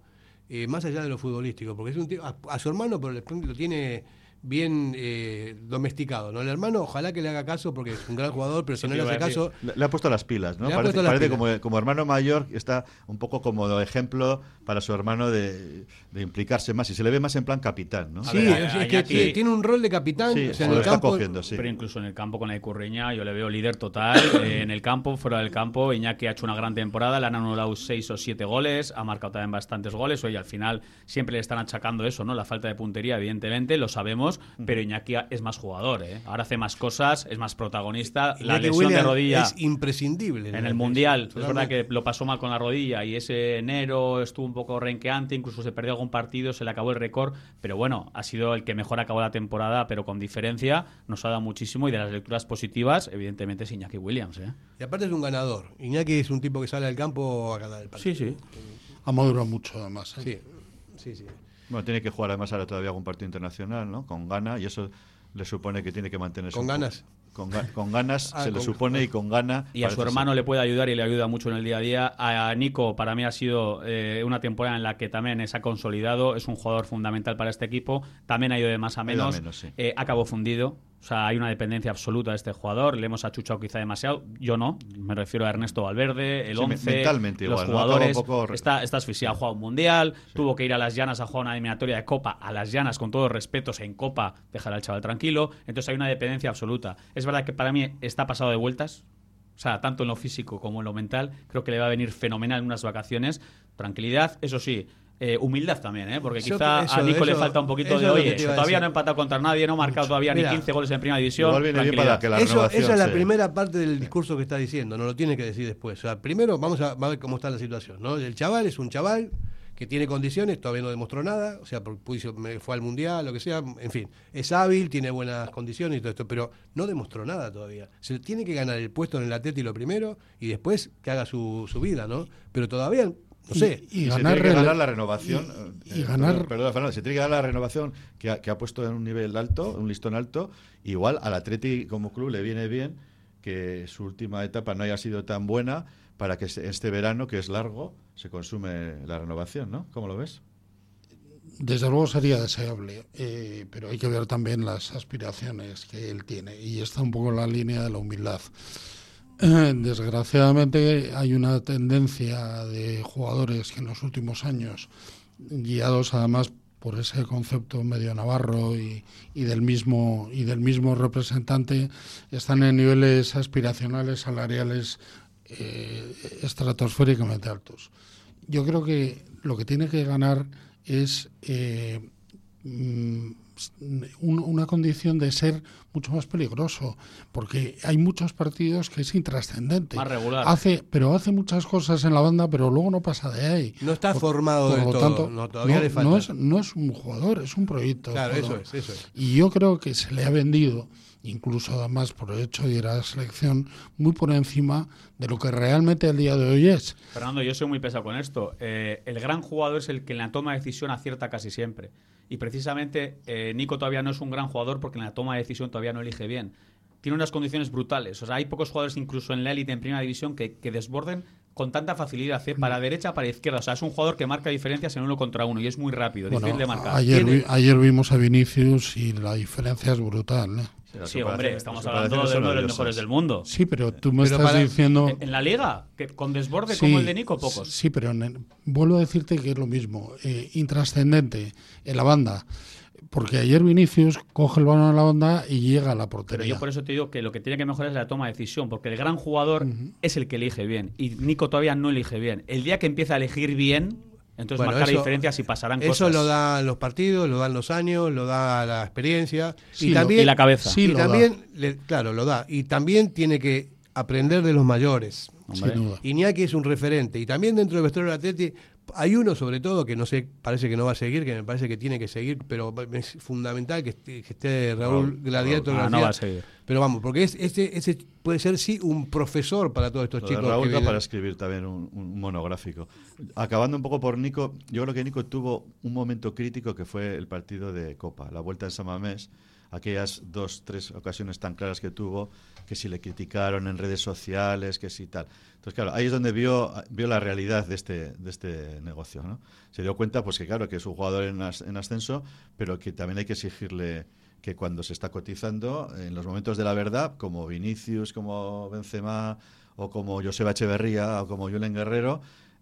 eh, más allá de lo futbolístico, porque es un tío, a, a su hermano por el- lo tiene bien eh, domesticado, ¿no? El hermano, ojalá que le haga caso porque es un gran jugador, pero si no le hace caso, Le, le ha puesto las pilas, ¿no? Le Parece, parece pilas. como, como hermano mayor, está un poco como ejemplo para su hermano de, de implicarse más. Y se le ve más en plan capitán, ¿no? sí, ver, es, a- es que tiene, un rol de capitán, Sí, o sea, se en lo el está campo, cogiendo, sí. Pero incluso en el campo con la Icurreña yo le veo líder total. Eh, en el campo, fuera del campo, Iñaki ha hecho una gran temporada, le han anulado seis o siete goles, ha marcado también bastantes goles. Oye, al final siempre le están achacando eso, ¿no? La falta de puntería, evidentemente, lo sabemos, pero Iñaki es más jugador, ¿eh? Ahora hace más cosas, es más protagonista. La lesión de rodilla es imprescindible. en el Mundial, es verdad que lo pasó mal con la rodilla y ese enero estuvo un poco renqueante, incluso se perdió algún partido, se le acabó el récord, pero bueno, ha sido el que mejor acabó la temporada, pero con diferencia, nos ha dado muchísimo y de las lecturas positivas, evidentemente es Iñaki Williams. ¿eh? Y aparte es un ganador. Iñaki es un tipo que sale al campo a ganar el partido. Sí, sí. Ha madurado mucho, además. ¿eh? Sí, sí, sí. Bueno, tiene que jugar además ahora todavía algún partido internacional, ¿no? Con gana, y eso le supone que tiene que mantenerse. ¿Con ganas? Con, ga- con ganas Ah, se le supone y con gana. Y a su hermano ser. le puede ayudar y le ayuda mucho en el día a día. A Nico, para mí, ha sido eh, una temporada en la que también se ha consolidado. Es un jugador fundamental para este equipo. También ha ido de más a ido a menos. menos, sí. Eh, acabó fundido. O sea, hay una dependencia absoluta de este jugador. Le hemos achuchado quizá demasiado. Yo no. Me refiero a Ernesto Valverde, el Sí, me- 11, mentalmente los igual, jugadores. poco- Está, está asfixiado. Ha jugado un mundial. Tuvo que ir a las llanas a jugar una eliminatoria de Copa. A las llanas, con todos respetos, en Copa, dejar al chaval tranquilo. Entonces hay una dependencia absoluta. Es verdad que para mí está pasado de vueltas. O sea, tanto en lo físico como en lo mental, creo que le va a venir fenomenal en unas vacaciones. Tranquilidad, eso sí. Eh, humildad también, ¿eh? porque quizá eso- a Nico le falta un poquito de, oye, todavía no ha empatado contra nadie, no ha marcado todavía Mira, ni 15 goles en primera división. Igual viene bien para tranquilidad. que la Eso, esa es la primera parte del discurso que está diciendo, no lo tiene que decir después. O sea, primero vamos a, ver cómo está la situación. ¿no? El chaval es un chaval que tiene condiciones, todavía no demostró nada, o sea, fue al mundial, lo que sea, en fin, es hábil, tiene buenas condiciones y todo esto, pero no demostró nada todavía. Se tiene que ganar el puesto en el Atleti lo primero y después que haga su, su vida, ¿no? Pero todavía, no sé. Y, Y se ganar, tiene que ganar la renovación. y- eh, y eh, ganar- Perdón, perdona, Fernando, se tiene que ganar la renovación que ha, que ha puesto en un nivel alto, un listón alto. Igual al Atleti como club le viene bien que su última etapa no haya sido tan buena para que se- este verano, que es largo, se consume la renovación, ¿no? ¿Cómo lo ves? Desde luego sería deseable, eh, pero hay que ver también las aspiraciones que él tiene y está un poco en la línea de la humildad. Desgraciadamente hay una tendencia de jugadores que en los últimos años, guiados además por ese concepto medio navarro y, y del mismo y del mismo representante, están en niveles aspiracionales salariales eh, estratosféricamente altos. Yo creo que lo que tiene que ganar es eh, mm, un- una condición de ser mucho más peligroso, porque hay muchos partidos que es intrascendente. Más regular. Hace, pero hace muchas cosas en la banda, pero luego no pasa de ahí. No está Por- formado por del lo todo, tanto, no, todavía le falta. no es, no es un jugador, es un proyecto. de Claro, eso es, eso es. Y yo creo que se le ha vendido, incluso además por el hecho de ir a la selección, muy por encima de lo que realmente el día de hoy es. Fernando, yo soy muy pesado con esto. Eh, el gran jugador es el que en la toma de decisión acierta casi siempre. Y precisamente eh, Nico todavía no es un gran jugador porque en la toma de decisión todavía no elige bien. Tiene unas condiciones brutales. O sea, hay pocos jugadores incluso en la élite en primera división que, que desborden con tanta facilidad, ¿eh? para derecha, para izquierda. O sea, es un jugador que marca diferencias en uno contra uno y es muy rápido, Bueno, difícil de marcar. ayer, Tiene- vi- ayer vimos a Vinicius y la diferencia es brutal. ¿eh? Sí, hombre, estamos hablando de uno de los mejores del mundo. Sí, pero tú me Pero estás para- diciendo... En la liga, que con desborde Sí, como el de Nico, pocos. Sí, pero el- vuelvo a decirte que es lo mismo. eh, intrascendente en la banda. Porque ayer Vinicius coge el balón en la banda y llega a la Pero portería. yo por eso te digo que lo que tiene que mejorar es la toma de decisión, porque el gran jugador es el que elige bien. Y Nico todavía no elige bien. El día que empieza a elegir bien, entonces Bueno, marcará eso- diferencias y pasarán Eso cosas. lo dan los partidos, lo dan los años, lo da la experiencia. Sí, y también y la cabeza. Sí, y lo también, le- claro, lo da. Y también tiene que aprender de los mayores. Hombre. Sin duda. Iñaki es un referente. Y también dentro del vestuario del Atleti hay uno sobre todo que no sé, parece que no va a seguir, que me parece que tiene que seguir, pero es fundamental que esté, que esté Raúl Raúl, Gladiato Ah, García. no va a seguir. Pero vamos, porque es, ese, ese puede ser sí un profesor para todos estos Lo de chicos. Raúl que da para escribir también un, un monográfico. Acabando un poco por Nico, yo creo que Nico tuvo un momento crítico que fue el partido de Copa, la vuelta en Samamés. Aquellas dos, tres ocasiones tan claras que tuvo, que si le criticaron en redes sociales, que si tal. Entonces, claro, ahí es donde vio, vio la realidad de este, de este negocio. ¿no? Se dio cuenta, pues que claro, que es un jugador en, en ascenso, pero que también hay que exigirle que cuando se está cotizando, en los momentos de la verdad, como Vinicius, como Benzema, o como Joseba Echeverría, o como Julen Guerrero,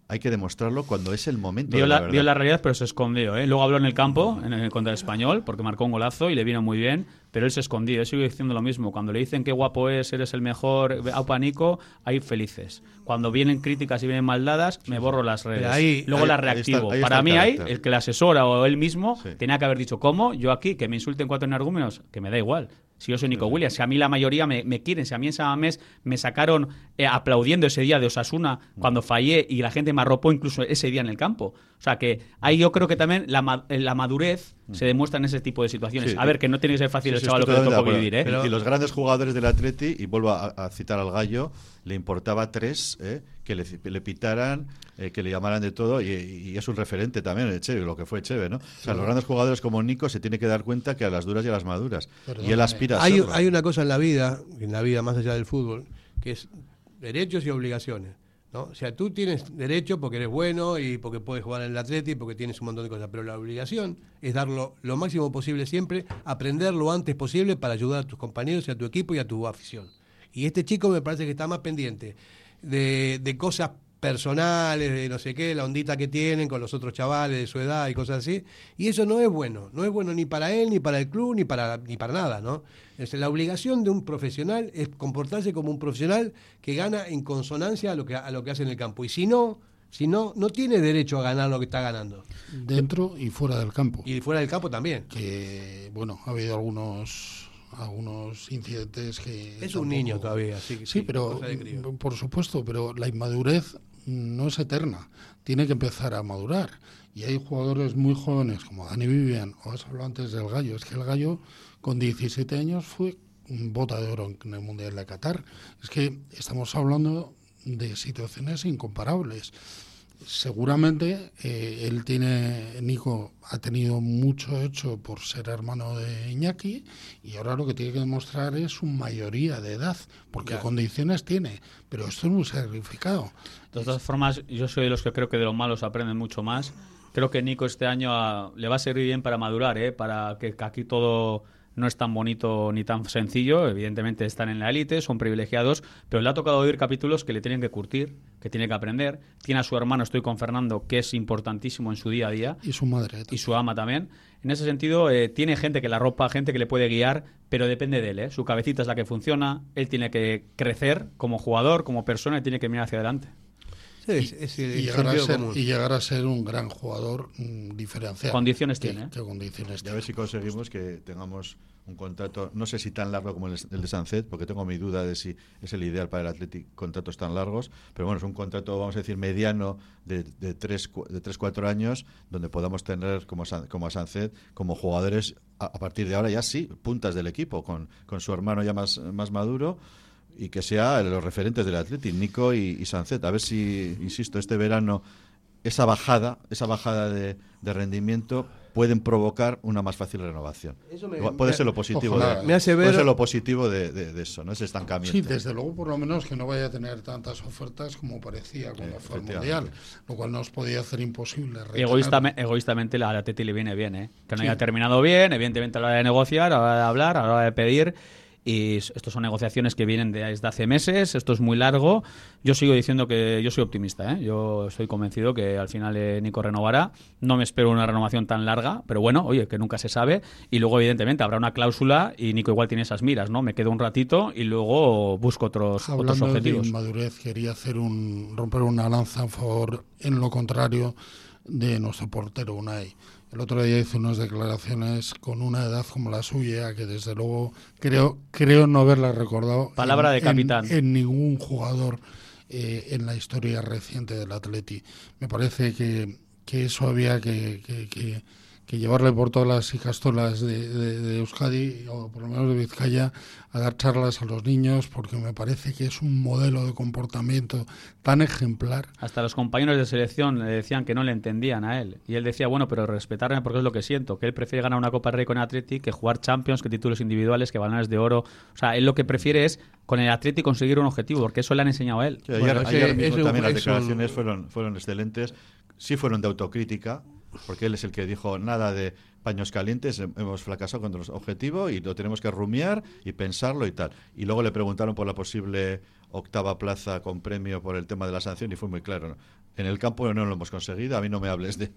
hay que demostrarlo cuando es el momento vio de la, vio la realidad, pero se escondió. ¿eh? Luego habló en el campo en el, contra el español, porque marcó un golazo y le vino muy bien, pero él se escondió. Yo sigo diciendo lo mismo. Cuando le dicen qué guapo es, eres el mejor, aupa Nico, hay felices. Cuando vienen críticas y vienen maldadas, me borro las redes. Ahí- Luego ahí- las reactivo. ahí Para está mí, hay el que le asesora o él mismo Sí. tenía que haber dicho, ¿cómo? Yo aquí, que me insulten cuatro energúmenos, que me da igual. Si yo soy Nico Williams, si a mí la mayoría me, me quieren, si a mí en Samamés me sacaron eh, aplaudiendo ese día de Osasuna cuando fallé y la gente me arropó incluso ese día en el campo. O sea que ahí yo creo que también la, ma- la madurez se demuestra en ese tipo de situaciones. Sí, a ver, que no tiene que ser fácil Sí, el sí, chaval lo que le tocó vivir, ¿eh? y, los grandes jugadores del Atleti, y vuelvo a, a citar al gallo, le importaba tres ¿eh? que le, le pitaran, eh, que le llamaran de todo, y, y es un referente también, Echeve, lo que fue Echeve, ¿no? O sea, los grandes jugadores como Nico se tiene que dar cuenta que a las duras y a las maduras. y él aspira a Hay, serlo. hay una cosa en la vida, en la vida más allá del fútbol, que es derechos y obligaciones. ¿No? O sea, tú tienes derecho porque eres bueno y porque puedes jugar en el Atleti, porque tienes un montón de cosas, pero la obligación es darlo lo máximo posible siempre, aprender lo antes posible para ayudar a tus compañeros y a tu equipo y a tu afición. Y este chico me parece que está más pendiente de, de cosas personales, de no sé qué, la ondita que tienen con los otros chavales de su edad y cosas así. Y eso no es bueno, no es bueno ni para él, ni para el club, ni para, ni para nada, ¿no? Es la obligación de un profesional es comportarse como un profesional que gana en consonancia a lo que, a lo que hace en el campo. Y si no, si no, no tiene derecho a ganar lo que está ganando. dentro y fuera del campo. Y fuera del campo también. Que, bueno, ha habido algunos algunos incidentes que... Es un niño todavía, Sí, sí, pero por supuesto, pero la inmadurez no es eterna, tiene que empezar a madurar. Y hay jugadores muy jóvenes como Dani Vivian, o has hablado antes del Gallo, es que el Gallo con 17 años fue bota de oro en el Mundial de Qatar. Es que estamos hablando de situaciones incomparables. Seguramente eh, él tiene, Nico ha tenido mucho hecho por ser hermano de Iñaki y ahora lo que tiene que demostrar es su mayoría de edad, porque Claro. condiciones tiene, pero esto es muy sacrificado. De todas formas, yo soy de los que creo que de los malos aprenden mucho más. Creo que Nico este año ah, le va a servir bien para madurar, ¿eh? para que, que aquí todo no es tan bonito ni tan sencillo. Evidentemente están en la élite, son privilegiados, pero le ha tocado oír capítulos que le tienen que curtir, que tiene que aprender. Tiene a su hermano, estoy con Fernando, que es importantísimo en su día a día Y su madre. y su ama también. En ese sentido, eh, tiene gente que la ropa, gente que le puede guiar, pero depende de él. ¿eh? Su cabecita es la que funciona, él tiene que crecer como jugador, como persona y tiene que mirar hacia adelante. Sí, es, es el y llegar, a ser, común. y llegar a ser un gran jugador mm, diferencial. Condiciones ¿Qué- tiene, ¿eh? ¿Qué condiciones Y a ver si conseguimos que tengamos un contrato, no sé si tan largo como el, el de Sancet, porque tengo mi duda de si es el ideal para el Athletic contratos tan largos, pero bueno, es un contrato, vamos a decir, mediano de, de, tres, cu- de tres, cuatro años, donde podamos tener como, San- como a Sancet, como jugadores a, a partir de ahora ya sí, puntas del equipo, con, con su hermano ya más, más maduro y que sea los referentes del Athletic, Nico y, y Sancet. A ver si, insisto, este verano esa bajada, esa bajada de, de rendimiento pueden provocar una más fácil renovación. Eso me- puede me- ser lo positivo, ojalá. de, Me hace puede ver- ser lo positivo de, de- de eso, ¿no? Ese estancamiento. Sí, desde luego, por lo menos que no vaya a tener tantas ofertas como parecía cuando Eh, fue el. Mundial, lo cual nos podía hacer imposible. retener- Egoístame- egoístamente la, la Teti le viene bien, ¿eh? que no Sí. haya terminado bien, evidentemente a la hora de negociar, a la hora de hablar, a la hora de pedir. Y s- estos son negociaciones que vienen de- desde hace meses, esto es muy largo. Yo sigo diciendo que yo soy optimista, ¿eh? yo estoy convencido que al final eh, Nico renovará. No me espero una renovación tan larga, pero bueno, oye, que nunca se sabe. Y luego, evidentemente, habrá una cláusula y Nico igual tiene esas miras, ¿no? Me quedo un ratito y luego busco otros, otros Hablando de objetivos. inmadurez, quería hacer un romper una lanza a favor, en lo contrario, de nuestro portero Unai. El otro día hizo unas declaraciones con una edad como la suya, que desde luego creo, creo no haberla recordado. Palabra en- de en- capitán. En, ningún jugador eh, en la historia reciente del Atleti. Me parece que, que eso había que, que- que- que llevarle por todas las icastolas de, de, de Euskadi, o por lo menos de Vizcaya, a dar charlas a los niños, porque me parece que es un modelo de comportamiento tan ejemplar. Hasta los compañeros de selección le decían que no le entendían a él. Y él decía, bueno, pero respetarme porque es lo que siento, que él prefiere ganar una Copa del Rey con el Atleti que jugar Champions, que títulos individuales, que balones de oro. O sea, él lo que prefiere es con el Atleti conseguir un objetivo, porque eso le han enseñado a él. Sí, ayer, ayer mismo también las declaraciones fueron, fueron excelentes, sí fueron de autocrítica, porque él es el que dijo nada de paños calientes, hemos fracasado con nuestro objetivo y lo tenemos que rumiar y pensarlo y tal. Y luego le preguntaron por la posible octava plaza con premio por el tema de la sanción y fue muy claro. ¿no? En el campo no lo hemos conseguido, a mí no me hables de...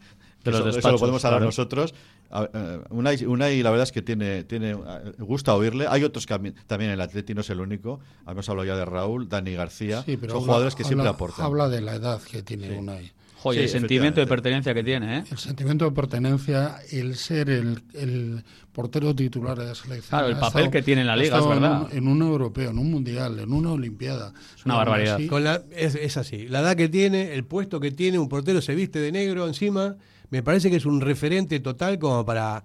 De los eso, eso lo podemos hablar claro. nosotros. Eh, Unai, Unai, la verdad es que tiene, tiene eh, gusta oírle. Hay otros que también el Atleti no es el único. Hemos hablado ya de Raúl, Dani García. Sí, pero Son habla- jugadores que siempre aportan. Habla de la edad que tiene Unai. Joder, el sentimiento de pertenencia que tiene, ¿eh? El sentimiento de pertenencia, el ser el, el portero titular de la selección. Claro, el Ha papel que tiene en la liga, es estado en verdad. un- En un, europeo, en un mundial, en una olimpiada. Es una barbaridad. así- Con la, es, es así. La edad que tiene, el puesto que tiene, un portero se viste de negro encima. Me parece que es un referente total como para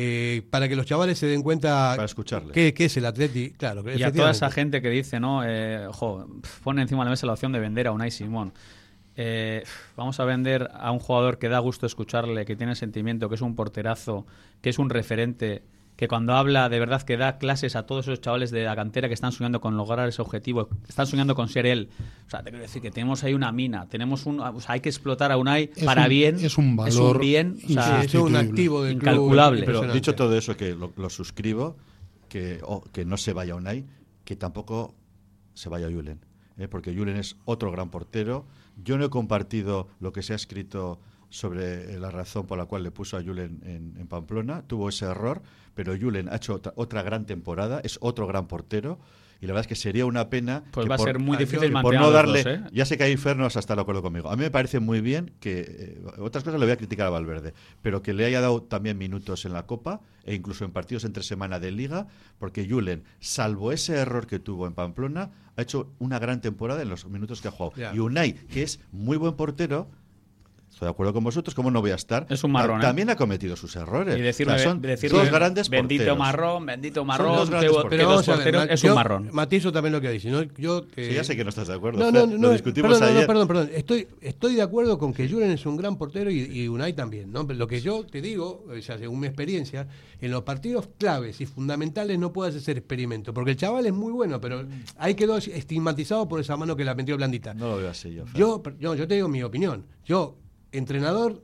eh, para que los chavales se den cuenta Para escucharle. qué, qué es el Atleti. Claro, Y a toda esa gente que dice, ¿no? Eh, ojo, pf, pone encima de la mesa la opción de vender a Unai Simón. Eh, vamos a vender a un jugador que da gusto escucharle, que tiene sentimiento, que es un porterazo, que es un referente, que cuando habla de verdad que da clases a todos esos chavales de la cantera que están soñando con lograr ese objetivo, están soñando con ser él. O sea, te quiero decir que tenemos ahí una mina, tenemos un, o sea, hay que explotar a Unai Es para un- bien. es un valor bien, o sea, es un activo del club incalculable. Pero dicho todo eso, que lo, lo suscribo, que, oh, que no se vaya Unai, que tampoco se vaya Julen. ¿eh? Porque Julen es otro gran portero. Yo no he compartido lo que se ha escrito sobre eh, la razón por la cual le puso a Julen en, en Pamplona. Tuvo ese error, pero Julen ha hecho otra, otra gran temporada, es otro gran portero. Y la verdad es que sería una pena. Pues que va a ser muy que difícil por no darle. dos, ¿eh? Ya sé que hay infernos hasta el acuerdo conmigo. A mí me parece muy bien que. eh, otras cosas le voy a criticar a Valverde, pero que le haya dado también minutos en la Copa e incluso en partidos entre semana de Liga, porque Julen, salvo ese error que tuvo en Pamplona, ha hecho una gran temporada en los minutos que ha jugado. Y Unai, que es muy buen portero. Estoy de acuerdo con vosotros, ¿cómo no voy a estar? Es un marrón, Ta- ¿eh? También ha cometido sus errores. Y decirme, O sea, son decirme, dos grandes bendito porteros. marrón, bendito Son marrón, dos que, grandes que porteros. dos vamos a ver, porteros Ma- es yo un marrón. Matizo también lo que dice. ¿no? Yo, Sí, eh, ya sé que no estás de acuerdo. No, no, lo no, discutimos perdón, no, perdón, perdón. Estoy, estoy de acuerdo con que Julen es un gran portero y, y Unai también, ¿no? Pero lo que yo te digo, o sea, según mi experiencia, en los partidos claves y fundamentales no puedes hacer experimento, porque el chaval es muy bueno, pero ahí quedó estigmatizado por esa mano que la metió blandita. No lo veo así yo. Fer. Yo, yo, yo te digo mi opinión. Yo, entrenador,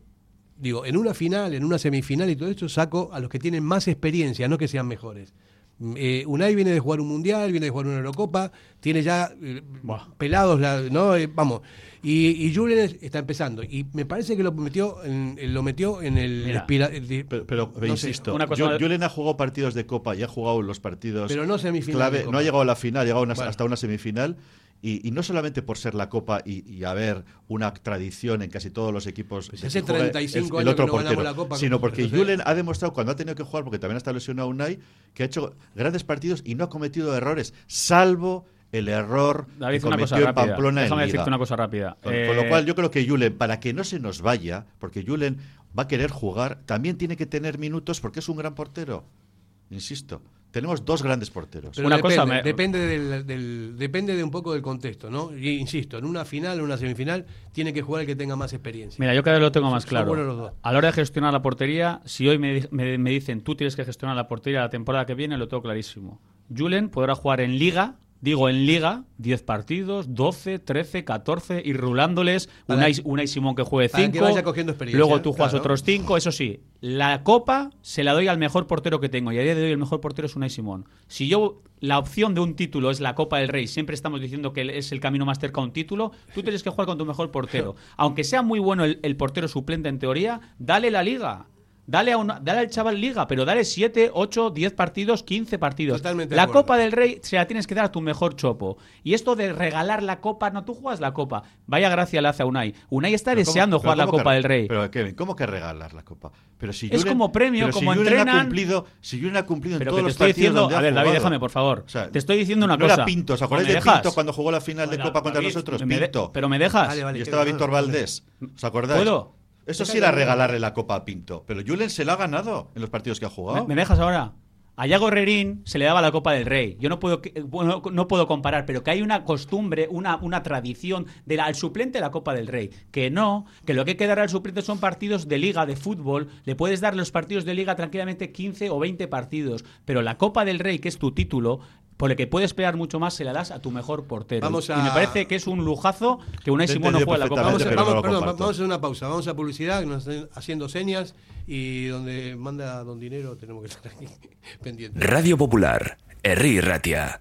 digo, en una final, en una semifinal y todo esto, saco a los que tienen más experiencia, no que sean mejores. Mm, Eh, Unai viene de jugar un mundial, viene de jugar una Eurocopa, tiene ya eh, pelados, la- ¿no? Eh, vamos. Y, y Julen es- está empezando. Y me parece que lo metió en, lo metió en el. Mira, espira- el di- Pero, pero no sé. insisto, una cosa- Ju- Julen ha jugado partidos de Copa y ha jugado los partidos Pero no semifinal clave. No ha llegado a la final, ha llegado a una- Bueno. hasta una semifinal. Y, y no solamente por ser la Copa y, y haber una tradición en casi todos los equipos. Pues de hace que juegue 35 el, el años otro que no ganamos portero, la Copa, sino porque entonces- Julen ha demostrado cuando ha tenido que jugar, porque también está lesionado Unai, que ha hecho grandes partidos y no ha cometido errores, salvo el error David, que una cometió cosa en rápida. Pamplona en Déjame Liga. decirte una cosa rápida. Con, Eh, con lo cual, yo creo que Julen, para que no se nos vaya, porque Julen va a querer jugar, también tiene que tener minutos porque es un gran portero. Insisto, tenemos dos grandes porteros. Pero Una depende, cosa me- depende, del, del- depende de un poco del contexto, ¿no? Y insisto, en una final, en una semifinal, tiene que jugar el que tenga más experiencia. Mira, yo cada vez lo tengo más claro. buenos los dos. A la hora de gestionar la portería, si hoy me- me dicen tú tienes que gestionar la portería la temporada que viene, lo tengo clarísimo. Julen podrá jugar en liga, digo en liga, 10 partidos, 12, 13, 14, ir rulándoles, Unai, Unai Simón que juegue para que 5, vaya cogiendo experiencia, luego tú juegas claro. otros 5, eso sí, la copa se la doy al mejor portero que tengo y a día de hoy el mejor portero es Unai Simón. Si yo la opción de un título es la Copa del Rey, siempre estamos diciendo que es el camino más cerca a un título, tú tienes que jugar con tu mejor portero. Aunque sea muy bueno el, el portero suplente en teoría, dale la liga. Dale, a una- dale al chaval liga, pero dale 7, 8, 10 partidos, 15 partidos. Totalmente la. Copa del Rey se la tienes que dar a tu mejor chopo. Y esto de regalar la Copa, no, tú juegas la Copa. Vaya gracia le hace a Unai. Unai está Pero ¿cómo- deseando jugar la que- Copa del Rey. Pero Kevin, ¿cómo que regalar la copa? Pero si Es Julen- como premio, pero si como Julen entrenan- Ha cumplido, si Julen ha cumplido en Pero todos te los estoy partidos diciendo, a ver, David, déjame, por favor. O sea, te estoy diciendo una no cosa. era Pinto, ¿os ¿Me acordáis de dejas? Pinto cuando jugó la final de Copa contra David, nosotros? me de- Pinto. pero me dejas. Vale, vale, y estaba Víctor. Valdés. ¿Os acordáis? ¿Puedo? Eso sí era regalarle la Copa a Pinto. Pero Julen se la ha ganado en los partidos que ha jugado. ¿Me, me dejas ahora? A Yago se le daba la Copa del Rey. Yo no puedo, bueno, no puedo comparar, pero que hay una costumbre, una, una tradición del al suplente la Copa del Rey. Que no, que lo que hay que dar al suplente son partidos de liga, de fútbol. Le puedes dar los partidos de liga tranquilamente 15 o 20 partidos. Pero la Copa del Rey, que es tu título, por el que puedes esperar mucho más, se la das a tu mejor portero. Vamos Y me parece que es un lujazo que Unai Simón no juegue la Copa Vamos, a- vamos- no perdón, vamos a hacer una pausa. Vamos a publicidad, que nos están haciendo señas y donde manda don dinero tenemos que estar aquí pendientes. Radio Popular, Herri Ratia.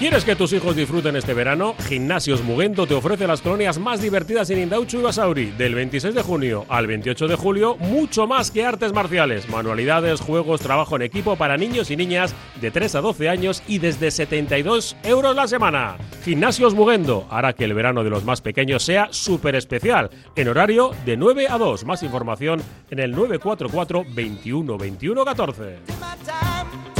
¿Quieres que tus hijos disfruten este verano? Gimnasios Mugendo te ofrece las colonias más divertidas en Indauchu y Basauri. Del 26 de junio al 28 de julio, mucho más que artes marciales, manualidades, juegos, trabajo en equipo para niños y niñas de 3 a 12 años y desde 72 euros la semana. Gimnasios Mugendo hará que el verano de los más pequeños sea súper especial, en horario de 9 a 2. Más información en el 944 21 21 14.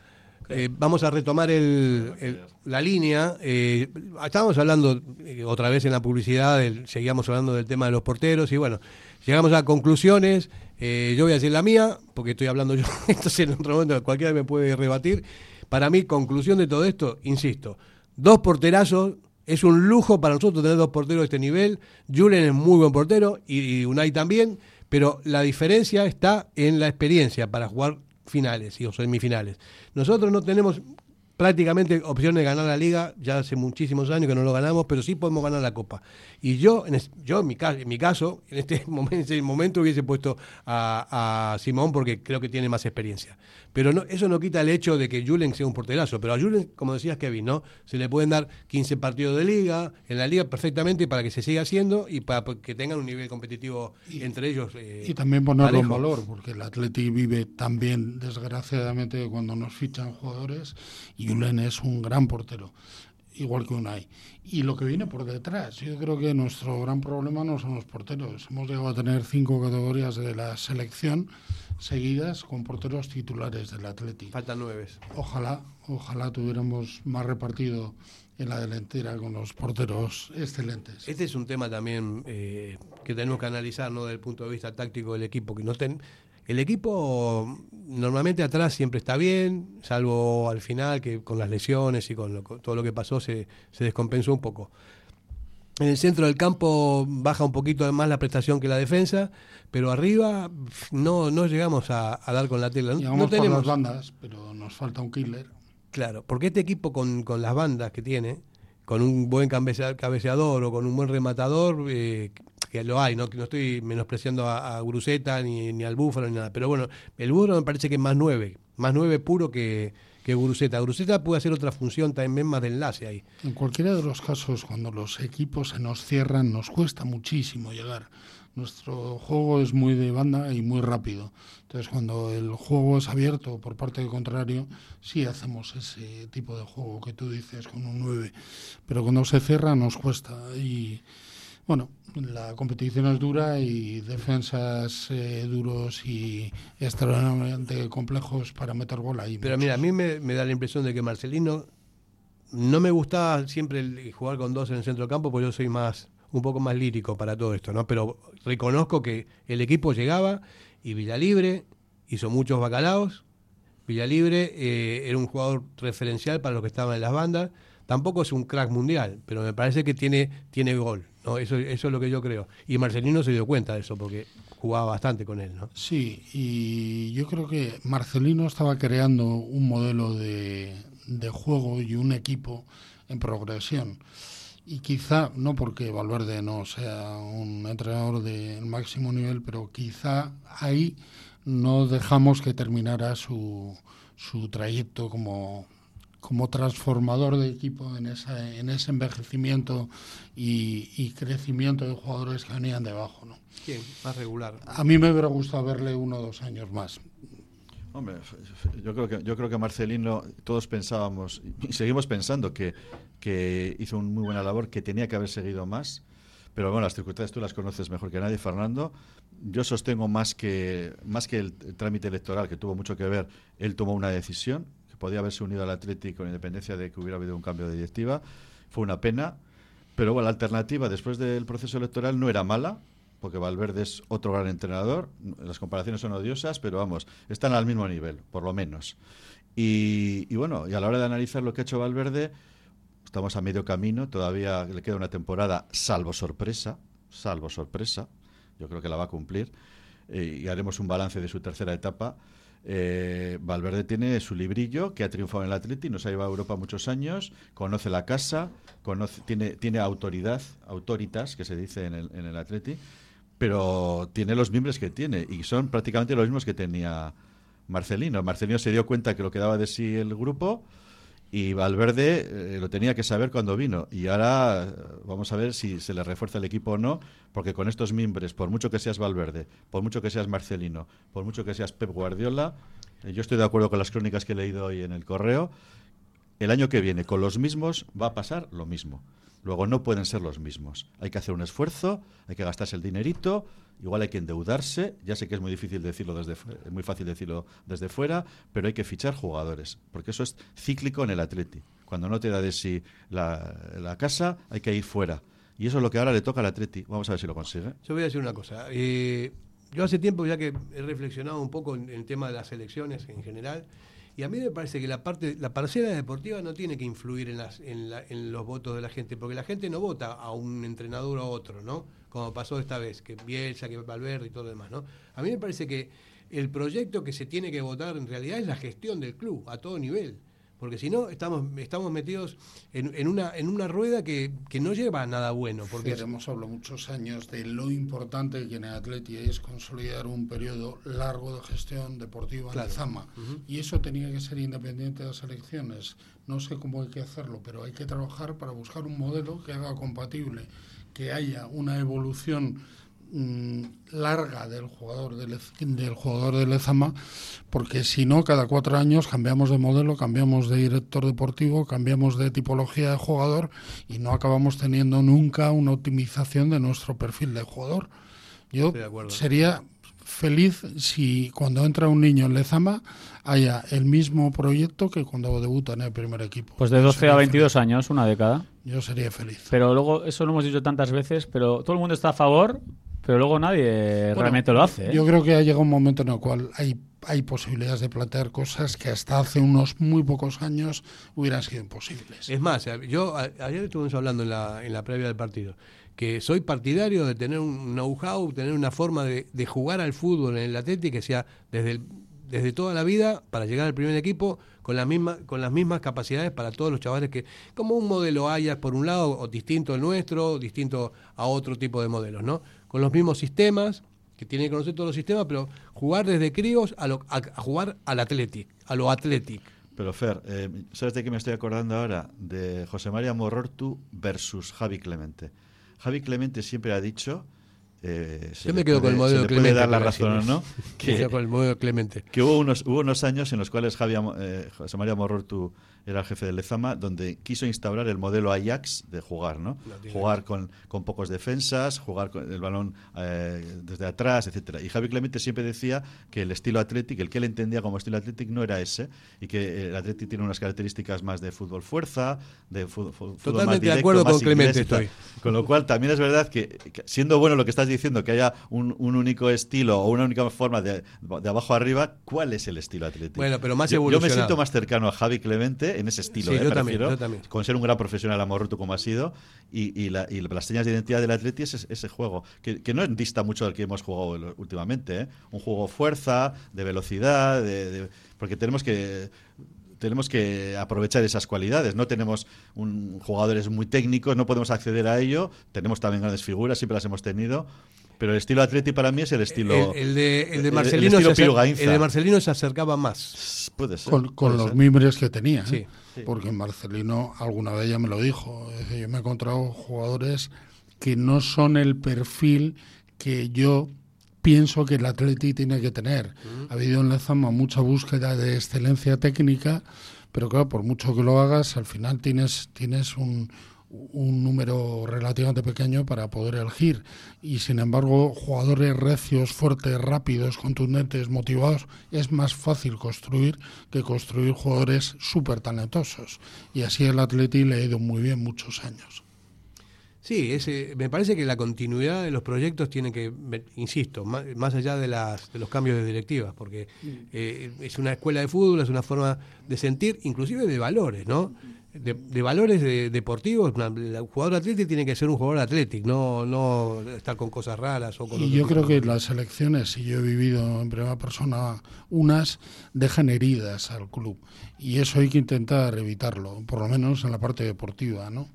eh, vamos a retomar el- el- la línea. Eh, estábamos hablando eh, otra vez en la publicidad, seguíamos hablando del tema de los porteros y bueno, llegamos a conclusiones. Yo voy a decir la mía, porque estoy hablando yo, entonces en otro momento cualquiera me puede rebatir. Para mí, conclusión de todo esto, insisto, dos porterazos. Es un lujo para nosotros tener dos porteros de este nivel. Julen es muy buen portero y, y Unai también, pero la diferencia está en la experiencia para jugar finales y o semifinales. Nosotros no tenemos prácticamente opción de ganar la liga, ya hace muchísimos años que no lo ganamos, pero sí podemos ganar la copa. Y yo, en, es- yo en, mi, ca- en mi caso, en este momento, en ese momento hubiese puesto a Simón porque creo que tiene más experiencia. Pero no, eso no quita el hecho de que Julen sea un porterazo. Pero a Julen, como decías Kevin, ¿no? Se le pueden dar 15 partidos de liga, en la liga perfectamente para que se siga haciendo y para que tengan un nivel competitivo entre ellos. eh, Y también ponerlo en valor, porque el Atleti vive también, desgraciadamente, cuando nos fichan jugadores, y Julen es un gran portero, igual que Unai. Y lo que viene por detrás, yo creo que nuestro gran problema no son los porteros. Hemos llegado a tener cinco categorías de la selección seguidas con porteros titulares del Atleti. Faltan nueve. Ojalá, ojalá tuviéramos más repartido en la delantera con los porteros excelentes. Este es un tema también eh, que tenemos que analizar ¿no? desde el punto de vista táctico del equipo. Que no ten- el equipo normalmente atrás siempre está bien, salvo al final que con las lesiones y con, lo- con todo lo que pasó se, se descompensó un poco. En el centro del campo baja un poquito más la prestación que la defensa, pero arriba no, no llegamos a, a dar con la tela. No, Llegamos no por tenemos las bandas, pero nos falta un killer. Claro, porque este equipo con, con las bandas que tiene, con un buen cabecea- cabeceador o con un buen rematador, eh, que lo hay, no, no estoy menospreciando a, a Gruseta ni, ni al Búfalo ni nada, pero bueno, el Búfalo me parece que es más nueve, más nueve puro que, que Gruseta. Gruseta puede hacer otra función también más de enlace ahí. En cualquiera de los casos, cuando los equipos se nos cierran, nos cuesta muchísimo llegar. Nuestro juego es muy de banda y muy rápido. Entonces, cuando el juego es abierto por parte del contrario, sí hacemos ese tipo de juego que tú dices con un 9. Pero cuando se cierra, nos cuesta. Y bueno, la competición es dura y defensas eh, duros y extremadamente complejos para meter gol ahí. Pero mira, a mí me, me da la impresión de que Marcelino no me gustaba siempre el jugar con dos en el centro del campo, porque yo soy más un poco más lírico para todo esto, ¿no? Pero reconozco que el equipo llegaba y Villalibre hizo muchos bacalaos. Villalibre eh, era un jugador referencial para los que estaban en las bandas. Tampoco es un crack mundial, pero me parece que tiene, tiene gol. ¿No? Eso, eso es lo que yo creo. Y Marcelino se dio cuenta de eso porque jugaba bastante con él. ¿no? Sí, y yo creo que Marcelino estaba creando un modelo de, de juego y un equipo en progresión. Y quizá, no porque Valverde no sea un entrenador de máximo nivel, pero quizá ahí no dejamos que terminara su, su trayecto como, como transformador de equipo en, esa, en ese envejecimiento y, y, crecimiento de jugadores que venían debajo. ¿no? ¿Quién? Más regular. A mí me hubiera gustado verle uno o dos años más. Hombre, yo creo que yo creo que Marcelino todos pensábamos y seguimos pensando que, que hizo una muy buena labor, que tenía que haber seguido más. Pero bueno, las circunstancias tú las conoces mejor que nadie, Fernando. Yo sostengo más que más que el, el trámite electoral que tuvo mucho que ver, él tomó una decisión podía haberse unido al Atlético con independencia de que hubiera habido un cambio de directiva. Fue una pena, pero bueno, la alternativa después del proceso electoral no era mala porque Valverde es otro gran entrenador. Las comparaciones son odiosas, pero vamos, están al mismo nivel, por lo menos. Y, bueno, y a la hora de analizar lo que ha hecho Valverde, estamos a medio camino, todavía le queda una temporada, salvo sorpresa, salvo sorpresa, yo creo que la va a cumplir, eh, y haremos un balance de su tercera etapa. Eh, Valverde tiene su librillo que ha triunfado en el Atleti, nos ha llevado a Europa muchos años, conoce la casa, tiene, tiene autoridad, autoritas, que se dice en el, en el Atleti, pero tiene los miembros que tiene y son prácticamente los mismos que tenía Marcelino. Marcelino se dio cuenta que lo que daba de sí el grupo y Valverde eh, lo tenía que saber cuando vino. Y ahora eh, vamos a ver si se le refuerza el equipo o no, porque con estos mimbres, por mucho que seas Valverde, por mucho que seas Marcelino, por mucho que seas Pep Guardiola, eh, yo estoy de acuerdo con las crónicas que he leído hoy en el correo, el año que viene con los mismos va a pasar lo mismo. Luego no pueden ser los mismos. Hay que hacer un esfuerzo, hay que gastarse el dinerito, igual hay que endeudarse. Ya sé que es muy difícil decirlo desde es muy fácil decirlo desde fuera, pero hay que fichar jugadores, porque eso es cíclico en el Atleti. Cuando no te da de sí la, la casa, hay que ir fuera. Y eso es lo que ahora le toca al Atleti. Vamos a ver si lo consigue. Yo voy a decir una cosa. Eh, yo hace tiempo ya que he reflexionado un poco en el tema de las elecciones en general. Y a mí me parece que la parte, la parcela deportiva no tiene que influir en, las, en, la, en, los votos de la gente, porque la gente no vota a un entrenador o a otro, ¿no? Como pasó esta vez, que Bielsa, que Valverde y todo lo demás, ¿no? A mí me parece que el proyecto que se tiene que votar en realidad es la gestión del club, a todo nivel. Porque si no, estamos, estamos metidos en, en, una, en una rueda que, que, no lleva a nada bueno. Porque hemos hablado muchos años de lo importante que en el Atleti es consolidar un periodo largo de gestión deportiva Claro. en Zama. Uh -huh. Y eso tenía que ser independiente de las elecciones. No sé cómo hay que hacerlo, pero hay que trabajar para buscar un modelo que haga compatible, que haya una evolución mm, larga del jugador del, del jugador de Lezama, porque si no, cada cuatro años cambiamos de modelo, cambiamos de director deportivo, cambiamos de tipología de jugador y no acabamos teniendo nunca una optimización de nuestro perfil de jugador. Yo sería feliz si cuando entra un niño en Lezama haya el mismo proyecto que cuando debuta en el primer equipo. Pues de 12 a 22 feliz. años, una década. Yo sería feliz. Pero luego, eso lo hemos dicho tantas veces, pero todo el mundo está a favor, pero luego nadie bueno, realmente lo hace. ¿eh? Yo creo que ha llegado un momento en el cual hay, hay posibilidades de plantear cosas que hasta hace unos muy pocos años hubieran sido imposibles. Es más, yo ayer estuvimos hablando en la, en la previa del partido que soy partidario de tener un know-how, tener una forma de, de, jugar al fútbol en el Atlético que sea desde, el, desde toda la vida para llegar al primer equipo con, la misma, con las mismas capacidades para todos los chavales que, como un modelo haya por un lado, o distinto al nuestro, distinto a otro tipo de modelos, ¿no? Con los mismos sistemas, que tienen que conocer todos los sistemas, pero jugar desde críos a, lo, jugar al Athletic, a lo Athletic. Pero Fer, eh, ¿sabes de qué me estoy acordando ahora? De José María Morortu versus Javi Clemente. Javi Clemente siempre ha dicho. Eh, Yo me quedo puede, con el modelo se Clemente. puede dar la razón no. Que, con el modelo Clemente. Que hubo unos, hubo unos años en los cuales Javi, eh, José María Morortu era el jefe de Lezama, donde quiso instaurar el modelo Ajax de jugar, ¿no? Jugar con, con pocos defensas, jugar con el balón eh, desde atrás, etcétera. Y Javi Clemente siempre decía que el estilo Athletic, el que él entendía como estilo Athletic, no era ese, y que el Athletic tiene unas características más de fútbol fuerza, de fútbol, fútbol más Totalmente de directo, acuerdo más con Clemente inglés estoy. Con lo cual también es verdad que, que siendo bueno lo que estás diciendo, que haya un, un único estilo o una única forma de, de abajo arriba, ¿cuál es el estilo Athletic? Bueno, pero más yo, yo me siento más cercano a Javi Clemente en ese estilo, Sí, ¿eh? yo también, yo también. con ser un gran profesional amorruto como ha sido y, y la- y las señas de identidad del Atleti es ese, juego, que, que no dista mucho del que hemos jugado últimamente, ¿eh? un juego fuerza, de velocidad, de- de- porque tenemos que tenemos que aprovechar esas cualidades. No tenemos un, jugadores muy técnicos, no podemos acceder a ello. Tenemos también grandes figuras, siempre las hemos tenido. Pero el estilo Atleti para mí es el estilo. El, el de, el de el Marcelino estilo se, acer- el de Marcelino se acercaba más. Puede ser. con, con puede los ser. mimbres que tenía. Sí. ¿eh? Porque Marcelino alguna vez ya me lo dijo. Es decir, yo me he encontrado jugadores que no son el perfil que yo pienso que el Atleti tiene que tener. Ha habido en Lezama mucha búsqueda de excelencia técnica, pero claro, por mucho que lo hagas, al final tienes, tienes un, un número relativamente pequeño para poder elegir. Y sin embargo, jugadores recios, fuertes, rápidos, contundentes, motivados, es más fácil construir que construir jugadores súper talentosos. Y así el Atleti le ha ido muy bien muchos años. Sí, ese, me parece que la continuidad de los proyectos tiene que, insisto, más, más allá de, las, de los cambios de directivas, porque eh, es una escuela de fútbol, es una forma de sentir, inclusive de valores, ¿no? De, de valores de- deportivos, el jugador atlético tiene que ser un jugador atlético, no, no estar con cosas raras o con Y yo tipo creo que las elecciones, y yo he vivido en primera persona unas, dejan heridas al club. Y eso hay que intentar evitarlo, por lo menos en la parte deportiva, ¿no?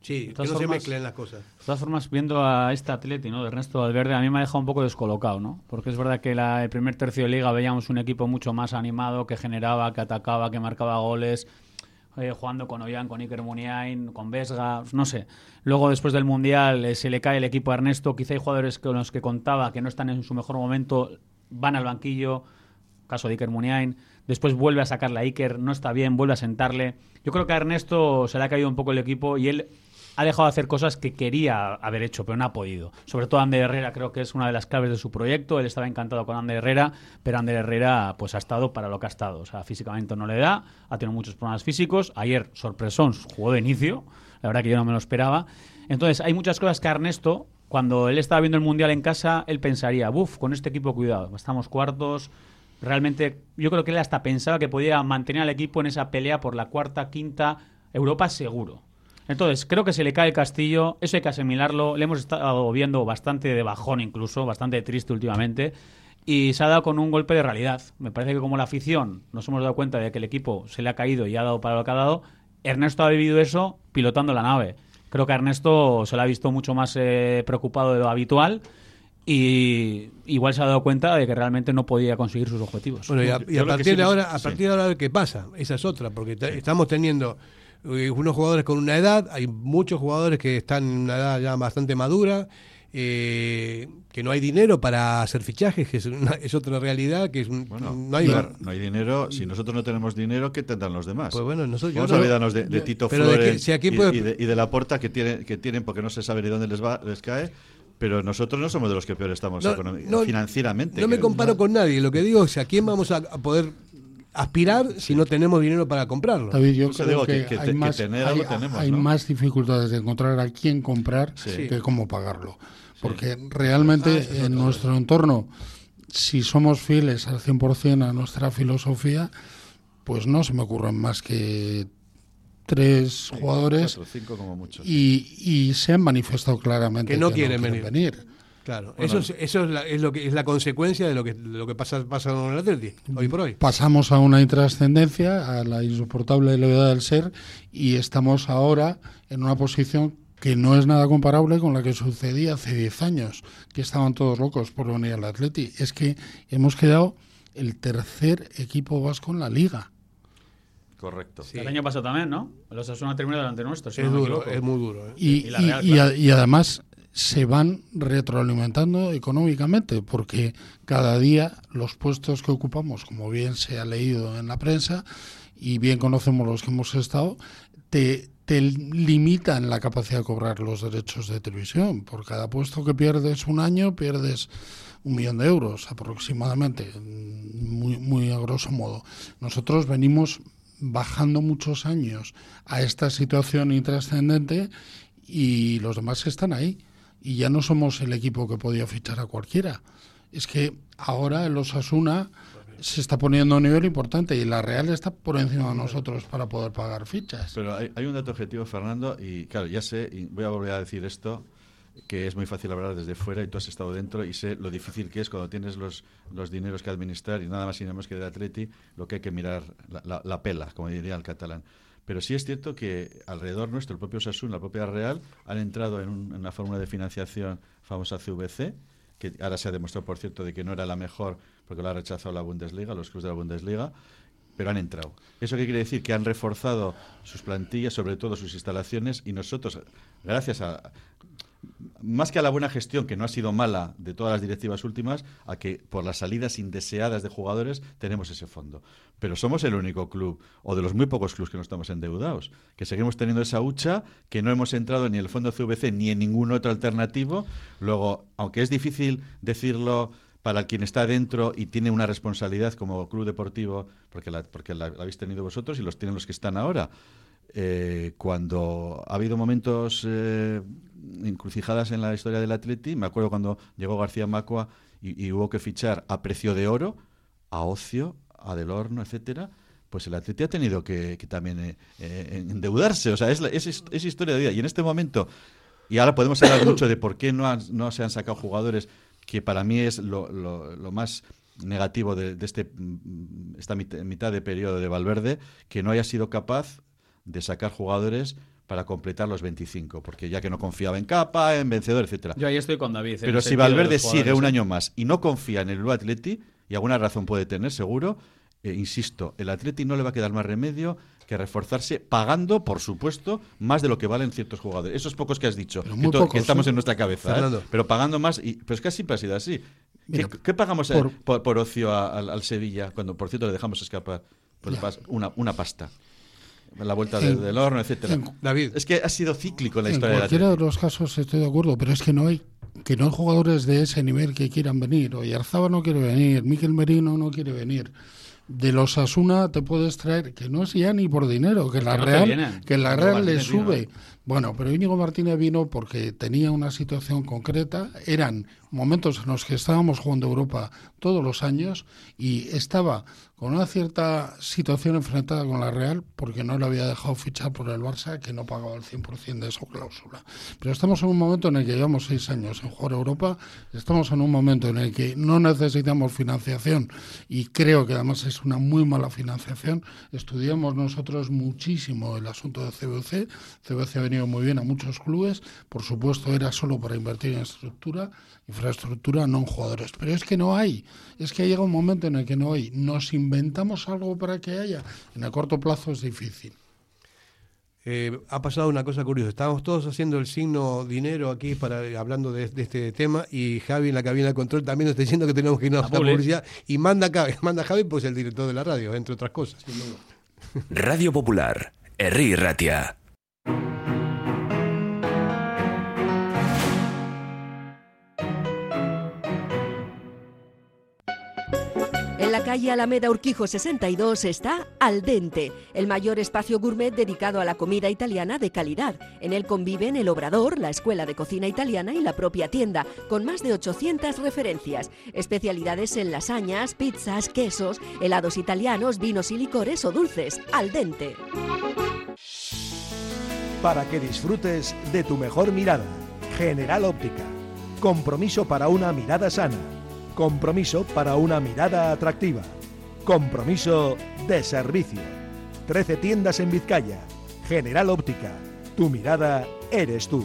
Sí, que no se formas- mezclen las cosas. De todas formas, viendo a este atleti, ¿no? De Ernesto Valverde, a mí me ha dejado un poco descolocado, ¿no? Porque es verdad que la, el primer tercio de liga veíamos un equipo mucho más animado, que generaba, que atacaba, que marcaba goles, eh, jugando con Ollán, con Iker Muniain, con Vesga, no sé. Luego, después del Mundial, eh, se le cae el equipo a Ernesto. Quizá hay jugadores con los que contaba que no están en su mejor momento, van al banquillo, caso de Iker Muniain. Después vuelve a sacarle a Iker, no está bien, vuelve a sentarle. Yo creo que a Ernesto se le ha caído un poco el equipo y él ha dejado de hacer cosas que quería haber hecho, pero no ha podido. Sobre todo Ander Herrera creo que es una de las claves de su proyecto. Él estaba encantado con Ander Herrera, pero Ander Herrera pues ha estado para lo que ha estado. O sea, físicamente no le da, ha tenido muchos problemas físicos. Ayer, sorpresón, jugó de inicio. La verdad que yo no me lo esperaba. Entonces, hay muchas cosas que Ernesto, cuando él estaba viendo el Mundial en casa, él pensaría, buf, con este equipo cuidado, estamos cuartos. Realmente, yo creo que él hasta pensaba que podía mantener al equipo en esa pelea por la cuarta, quinta Europa seguro. Entonces, creo que se le cae el castillo, eso hay que asimilarlo. Le hemos estado viendo bastante de bajón incluso, bastante triste últimamente. Y se ha dado con un golpe de realidad. Me parece que como la afición nos hemos dado cuenta de que el equipo se le ha caído y ha dado para lo que ha dado, Ernesto ha vivido eso pilotando la nave. Creo que a Ernesto se le ha visto mucho más eh, preocupado de lo habitual y igual se ha dado cuenta de que realmente no podía conseguir sus objetivos. Bueno, y a, y partir sí de ahora, a sí. partir de ahora a ver qué pasa. Esa es otra, porque ta- estamos teniendo unos jugadores con una edad, hay muchos jugadores que están en una edad ya bastante madura, eh, que no hay dinero para hacer fichajes, que es, una- es otra realidad, que es un- Bueno, no hay claro, no hay dinero. Si nosotros no tenemos dinero, ¿qué tendrán los demás? Pues bueno, nosotros- Vamos a olvidarnos de, Tito de Flores que- si aquí y, puede- y de, y de la porta que, tiene, que tienen porque no se sabe ni dónde les, va, les cae. Pero nosotros no somos de los que peor estamos No, economi- no, financieramente. No me comparo con nadie, lo que digo es a quién vamos a poder aspirar si no tenemos dinero para comprarlo. David, yo creo digo que, hay, que más, tener hay, algo tenemos, hay ¿no? más dificultades de encontrar a quién comprar Sí. que cómo pagarlo. Porque realmente en nuestro entorno, si somos fieles al 100% a nuestra filosofía, pues no se me ocurren más que tres jugadores Cuatro, cinco como mucho. y, y se han manifestado claramente Que no quieren venir. venir. Claro, Bueno. eso, es, eso es, la, es lo que es la consecuencia de lo que, de lo que pasa, pasa con el Atleti, hoy por hoy. Pasamos a una intrascendencia, a la insoportable levedad del ser, y estamos ahora en una posición que no es nada comparable con la que sucedía hace 10 años, que estaban todos locos por venir al Atleti. Es que hemos quedado el tercer equipo vasco en la liga. Correcto. Sí. El año pasado también, ¿no? Los Osasuna terminó delante nuestro. si Es no duro, es muy duro. ¿eh? Y, Y y- Real, y claro. a- y además se van retroalimentando económicamente, porque cada día los puestos que ocupamos, como bien se ha leído en la prensa, y bien conocemos los que hemos estado, te, te limitan la capacidad de cobrar los derechos de televisión. Por cada puesto que pierdes un año, pierdes un millón de euros aproximadamente, muy, muy a grosso modo. Nosotros venimos bajando muchos años a esta situación intrascendente y los demás están ahí. Y ya no somos el equipo que podía fichar a cualquiera. Es que ahora el Osasuna se está poniendo a un nivel importante y la Real está por encima de nosotros para poder pagar fichas. Pero hay, un dato objetivo, Fernando, y claro, ya sé, y voy a volver a decir esto, que es muy fácil hablar desde fuera y tú has estado dentro y sé lo difícil que es cuando tienes los, los dineros que administrar y nada más y nada más que de Atleti, lo que hay que mirar, la, la, pela, como diría el catalán. Pero sí es cierto que alrededor nuestro, el propio Sasun, la propia Real, han entrado en, en una fórmula de financiación famosa CVC, que ahora se ha demostrado, por cierto, de que no era la mejor porque lo ha rechazado la Bundesliga, los clubes de la Bundesliga, pero han entrado. ¿Eso qué quiere decir? Que han reforzado sus plantillas, sobre todo sus instalaciones, y nosotros, gracias a, más que a la buena gestión, que no ha sido mala de todas las directivas últimas, a que por las salidas indeseadas de jugadores tenemos ese fondo. Pero somos el único club, o de los muy pocos clubes que no estamos endeudados, que seguimos teniendo esa hucha, que no hemos entrado ni en el fondo CVC ni en ningún otro alternativo. Luego, aunque es difícil decirlo para quien está dentro y tiene una responsabilidad como club deportivo, porque la, porque la habéis tenido vosotros y los tienen los que están ahora. Eh, cuando ha habido momentos eh, encrucijadas en la historia del Atleti, me acuerdo cuando llegó García Macua y, hubo que fichar a precio de oro, a Ocio, a Del Horno, etcétera, pues el Atleti ha tenido que, también eh, endeudarse, o sea, es, es, historia de vida. Y en este momento, y ahora podemos hablar mucho de por qué no, no se han sacado jugadores, que para mí es lo, lo, más negativo de, este, mm, esta mitad de periodo de Valverde, que no haya sido capaz de sacar jugadores para completar los 25, porque ya que no confiaba en Capa, en Vencedor, etcétera. Yo ahí estoy con David. Pero si Valverde sigue un ¿eh? año más y no confía en el Blue Atleti, y alguna razón puede tener, seguro, eh, insisto, el Atleti no le va a quedar más remedio que reforzarse pagando, por supuesto, más de lo que valen ciertos jugadores. Esos pocos que has dicho, que, estamos en nuestra cabeza, ¿eh? pero pagando más, y, pero es que siempre ha sido así. ¿Qué, pagamos por, ocio al, Sevilla cuando, por cierto, le dejamos escapar? Pues una, una pasta la vuelta del horno, etcétera. David, es que ha sido cíclico en la historia. En cualquiera de, los casos estoy de acuerdo, pero es que no hay que no hay jugadores de ese nivel que quieran venir. Oye, Arzaba no quiere venir, Miquel Merino no quiere venir. De los Asuna te puedes traer, que no es ya ni por dinero, que la Real, que la Real le sube. Bueno, pero Íñigo Martínez vino porque tenía una situación concreta. Eran momentos en los que estábamos jugando Europa todos los años y estaba con una cierta situación enfrentada con la Real porque no le había dejado fichar por el Barça que no pagaba el 100% de su cláusula. Pero estamos en un momento en el que llevamos seis años en jugar Europa, estamos en un momento en el que no necesitamos financiación y creo que además es una muy mala financiación. Estudiamos nosotros muchísimo el asunto de CBC. CBC ha venido muy bien a muchos clubes, por supuesto era solo para invertir en estructura infraestructura, no en jugadores. Pero es que no hay, es que llega un momento en el que no hay. Nos inventamos algo para que haya. En el corto plazo es difícil. Eh, ha pasado una cosa curiosa. Estábamos todos haciendo el signo dinero aquí para hablando de, este tema y Javi en la cabina de control también nos está diciendo que tenemos que irnos a la publicidad y manda, manda Javi, pues el director de la radio, entre otras cosas. Radio Popular, Erri Ratia. Calle Alameda Urquijo 62 está Al Dente, el mayor espacio gourmet dedicado a la comida italiana de calidad. En él conviven el Obrador, la Escuela de Cocina Italiana y la propia tienda, con más de 800 referencias. Especialidades en lasañas, pizzas, quesos, helados italianos, vinos y licores o dulces. Al Dente. Para que disfrutes de tu mejor mirada. General Óptica. Compromiso para una mirada sana Compromiso para una mirada atractiva. Compromiso de servicio. 13 tiendas en Vizcaya. General Óptica. Tu mirada eres tú.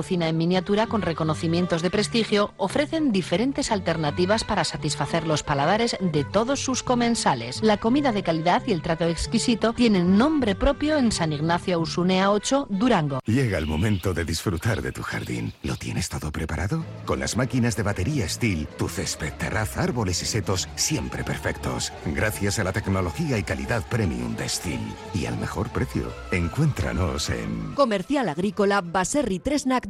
cocina en miniatura con reconocimientos de prestigio ofrecen diferentes alternativas para satisfacer los paladares de todos sus comensales. La comida de calidad y el trato exquisito tienen nombre propio en San Ignacio Usunea 8, Durango. Llega el momento de disfrutar de tu jardín. ¿Lo tienes todo preparado? Con las máquinas de batería Steel, tu césped, terraza, árboles y setos siempre perfectos. Gracias a la tecnología y calidad premium de Steel. Y al mejor precio. Encuéntranos en... Comercial Agrícola Baserri Tresnac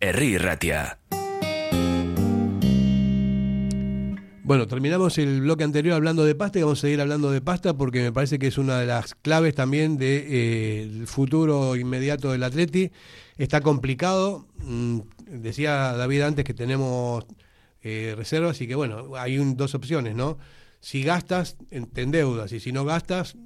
Herri Ratia. Bueno, terminamos el bloque anterior hablando de pasta y vamos a seguir hablando de pasta porque me parece que es una de las claves también del futuro inmediato del Atleti. Está complicado. Mm, decía David antes que tenemos eh, reservas y que bueno, hay dos opciones, ¿no? Si gastas, te endeudas y si no gastas,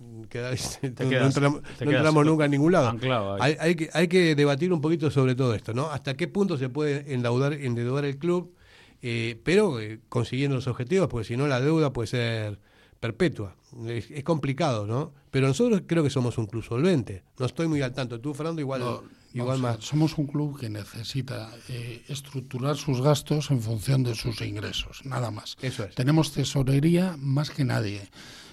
no, quedas- entramos, te no quedas entramos nunca a ningún lado. Hay, hay que, hay que debatir un poquito sobre todo esto, ¿no? Hasta qué punto se puede endeudar, endeudar el club, eh, pero eh, consiguiendo los objetivos, porque si no la deuda puede ser perpetua. Es, es complicado, ¿no? Pero nosotros creo que somos un club solvente. No estoy muy al tanto. Tú, Fernando, igual, No, igual más. somos un club que necesita eh, estructurar sus gastos en función de sus ingresos, nada más. Eso es. Tenemos tesorería más que nadie.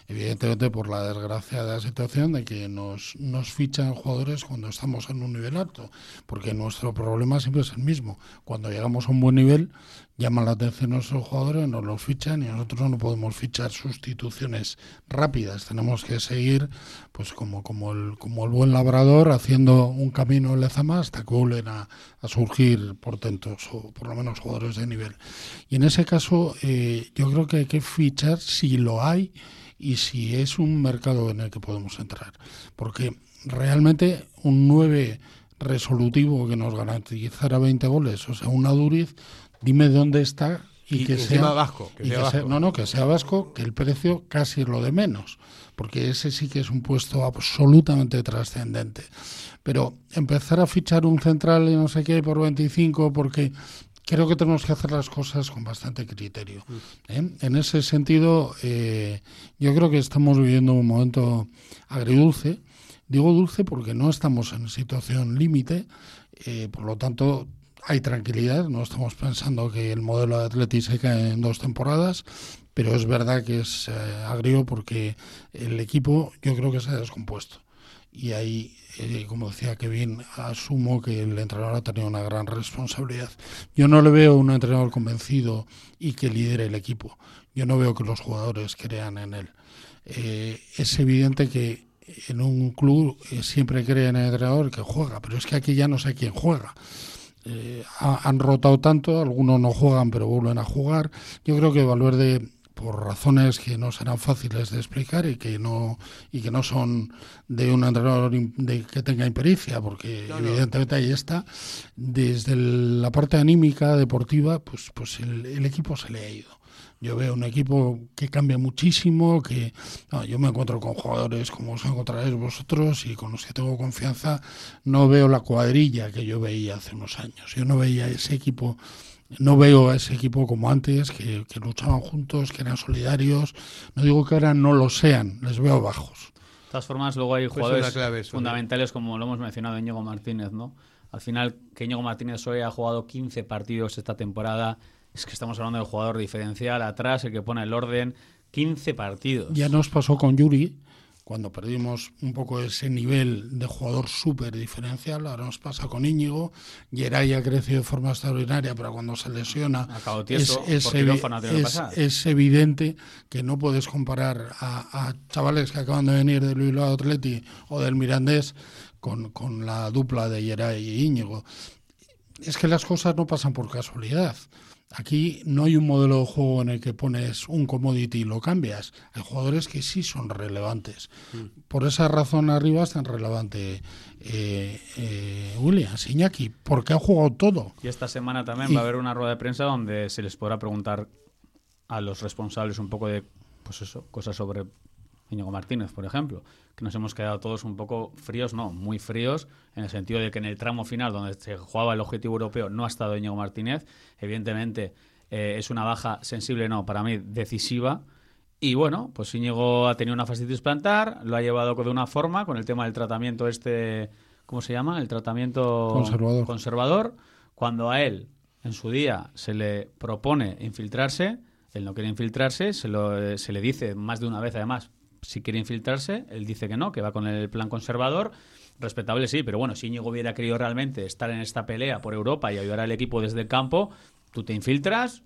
Evidentemente por la desgraciada situación de que nos, nos fichan jugadores cuando estamos en un nivel alto, porque nuestro problema siempre es el mismo. Cuando llegamos a un buen nivel, llaman la atención nuestros jugadores, nos los fichan y nosotros no podemos fichar sustituciones rápidas. Tenemos que seguir, pues como, como, el, como el buen labrador, haciendo un camino en Lezama hasta que vuelven a, a surgir portentos o por lo menos jugadores de nivel. Y en ese caso, eh, yo creo que hay que fichar si lo hay y si es un mercado en el que podemos entrar. Porque realmente un 9 resolutivo que nos garantizara 20 goles, o sea, una Duriz, dime dónde está y, Y que sea vasco, que y sea que sea- vasco. no, no, que sea vasco, que el precio casi es lo de menos, porque ese sí que es un puesto absolutamente trascendente. Pero empezar a fichar un central y no sé qué por 25, porque creo que tenemos que hacer las cosas con bastante criterio. ¿eh? En ese sentido, eh, yo creo que estamos viviendo un momento agridulce. Digo dulce porque no estamos en situación límite, eh, por lo tanto hay tranquilidad, no estamos pensando que el modelo de Atleti se cae en dos temporadas, pero es verdad que es eh, agrio porque el equipo yo creo que se ha descompuesto. Y ahí, como decía Kevin, asumo que el entrenador ha tenido una gran responsabilidad. Yo no le veo un entrenador convencido y que lidere el equipo. Yo no veo que los jugadores crean en él. Eh, es evidente que en un club eh, siempre cree en el entrenador que juega, pero es que aquí ya no sé quién juega. Eh, ha- han rotado tanto, algunos no juegan pero vuelven a jugar. Yo creo que Valverde, por razones que no serán fáciles de explicar y que no y que no son de un entrenador de, que tenga impericia, porque No, no. evidentemente ahí está, desde el- la parte anímica, deportiva, pues, pues el, el equipo se le ha ido. Yo veo un equipo que cambia muchísimo, que no, yo me encuentro con jugadores como os encontraréis vosotros y con los que tengo confianza. No veo la cuadrilla que yo veía hace unos años. Yo no veía ese equipo, no veo a ese equipo como antes, que, que luchaban juntos, que eran solidarios. No digo que ahora no lo sean, les veo bajos. De todas formas, luego hay Pues jugadores ¿no? fundamentales, como lo hemos mencionado, Íñigo Martínez, ¿no? Al final, que Íñigo Martínez hoy ha jugado 15 partidos esta temporada, es que estamos hablando del jugador diferencial atrás, el que pone el orden, 15 partidos. Ya nos pasó con Yuri, cuando perdimos un poco ese nivel de jugador súper diferencial, ahora nos pasa con Íñigo, Geray ha crecido de forma extraordinaria, pero cuando se lesiona es, es evi- es- evidente que no puedes comparar a, a chavales que acaban de venir del Bilbao Atleti o del Mirandés con, con la dupla de Geray y Íñigo. Es que las cosas no pasan por casualidad. Aquí no hay un modelo de juego en el que pones un commodity y lo cambias. Hay jugadores que sí son relevantes. Por esa razón arriba es tan relevante eh, eh, Williams, Iñaki, porque ha jugado todo. Y esta semana también Y- va a haber una rueda de prensa donde se les podrá preguntar a los responsables un poco de, pues eso, cosas sobre Íñigo Martínez, por ejemplo, que nos hemos quedado todos un poco fríos, no, muy fríos, en el sentido de que en el tramo final donde se jugaba el objetivo europeo no ha estado Íñigo Martínez. Evidentemente eh, es una baja sensible, no, para mí decisiva. Y bueno, pues Íñigo ha tenido una fascitis plantar, lo ha llevado de una forma con el tema del tratamiento este, ¿cómo se llama? El tratamiento Conservador. conservador. Cuando a él, en su día, se le propone infiltrarse, él no quiere infiltrarse, se, lo, eh, se le dice más de una vez además si quiere infiltrarse, él dice que no, que va con el plan conservador. Respetable sí, pero bueno, si Íñigo hubiera querido realmente estar en esta pelea por Europa y ayudar al equipo desde el campo, tú te infiltras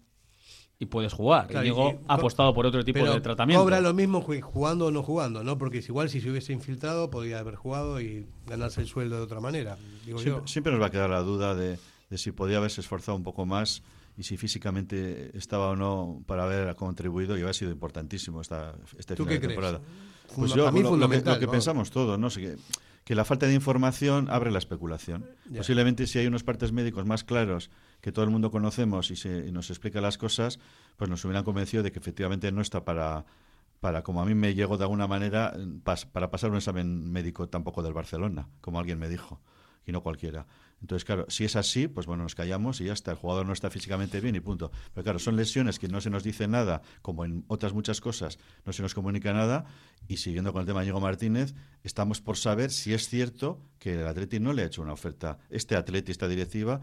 y puedes jugar. Claro, Íñigo y- ha apostado por otro tipo Pero de tratamiento. Cobra lo mismo ju- jugando o no jugando, ¿no? Porque es igual si se hubiese infiltrado, podría haber jugado y ganarse el sueldo de otra manera. Digo Siempre, yo. siempre nos va a quedar la duda de, de si podía haberse esforzado un poco más y si físicamente estaba o no para haber contribuido y haber sido importantísimo esta, este ¿Tú final qué de crees? temporada. Funda- Pues yo para mí lo, lo que, lo que pensamos todos, ¿no? Sí que, que la falta de información abre la especulación. Posiblemente si hay unos partes médicos más claros que todo el mundo conocemos y, se, y nos explica las cosas, pues nos hubieran convencido de que efectivamente no está para, para como a mí me llegó de alguna manera, pas- para pasar un examen médico tampoco del Barcelona, como alguien me dijo, y no cualquiera. Entonces, claro, si es así, pues bueno, nos callamos y ya está, el jugador no está físicamente bien y punto. Pero claro, son lesiones que no se nos dice nada, como en otras muchas cosas, no se nos comunica nada, y siguiendo con el tema de Diego Martínez, estamos por saber si es cierto que el Atleti no le ha hecho una oferta, este Atleti, esta directiva,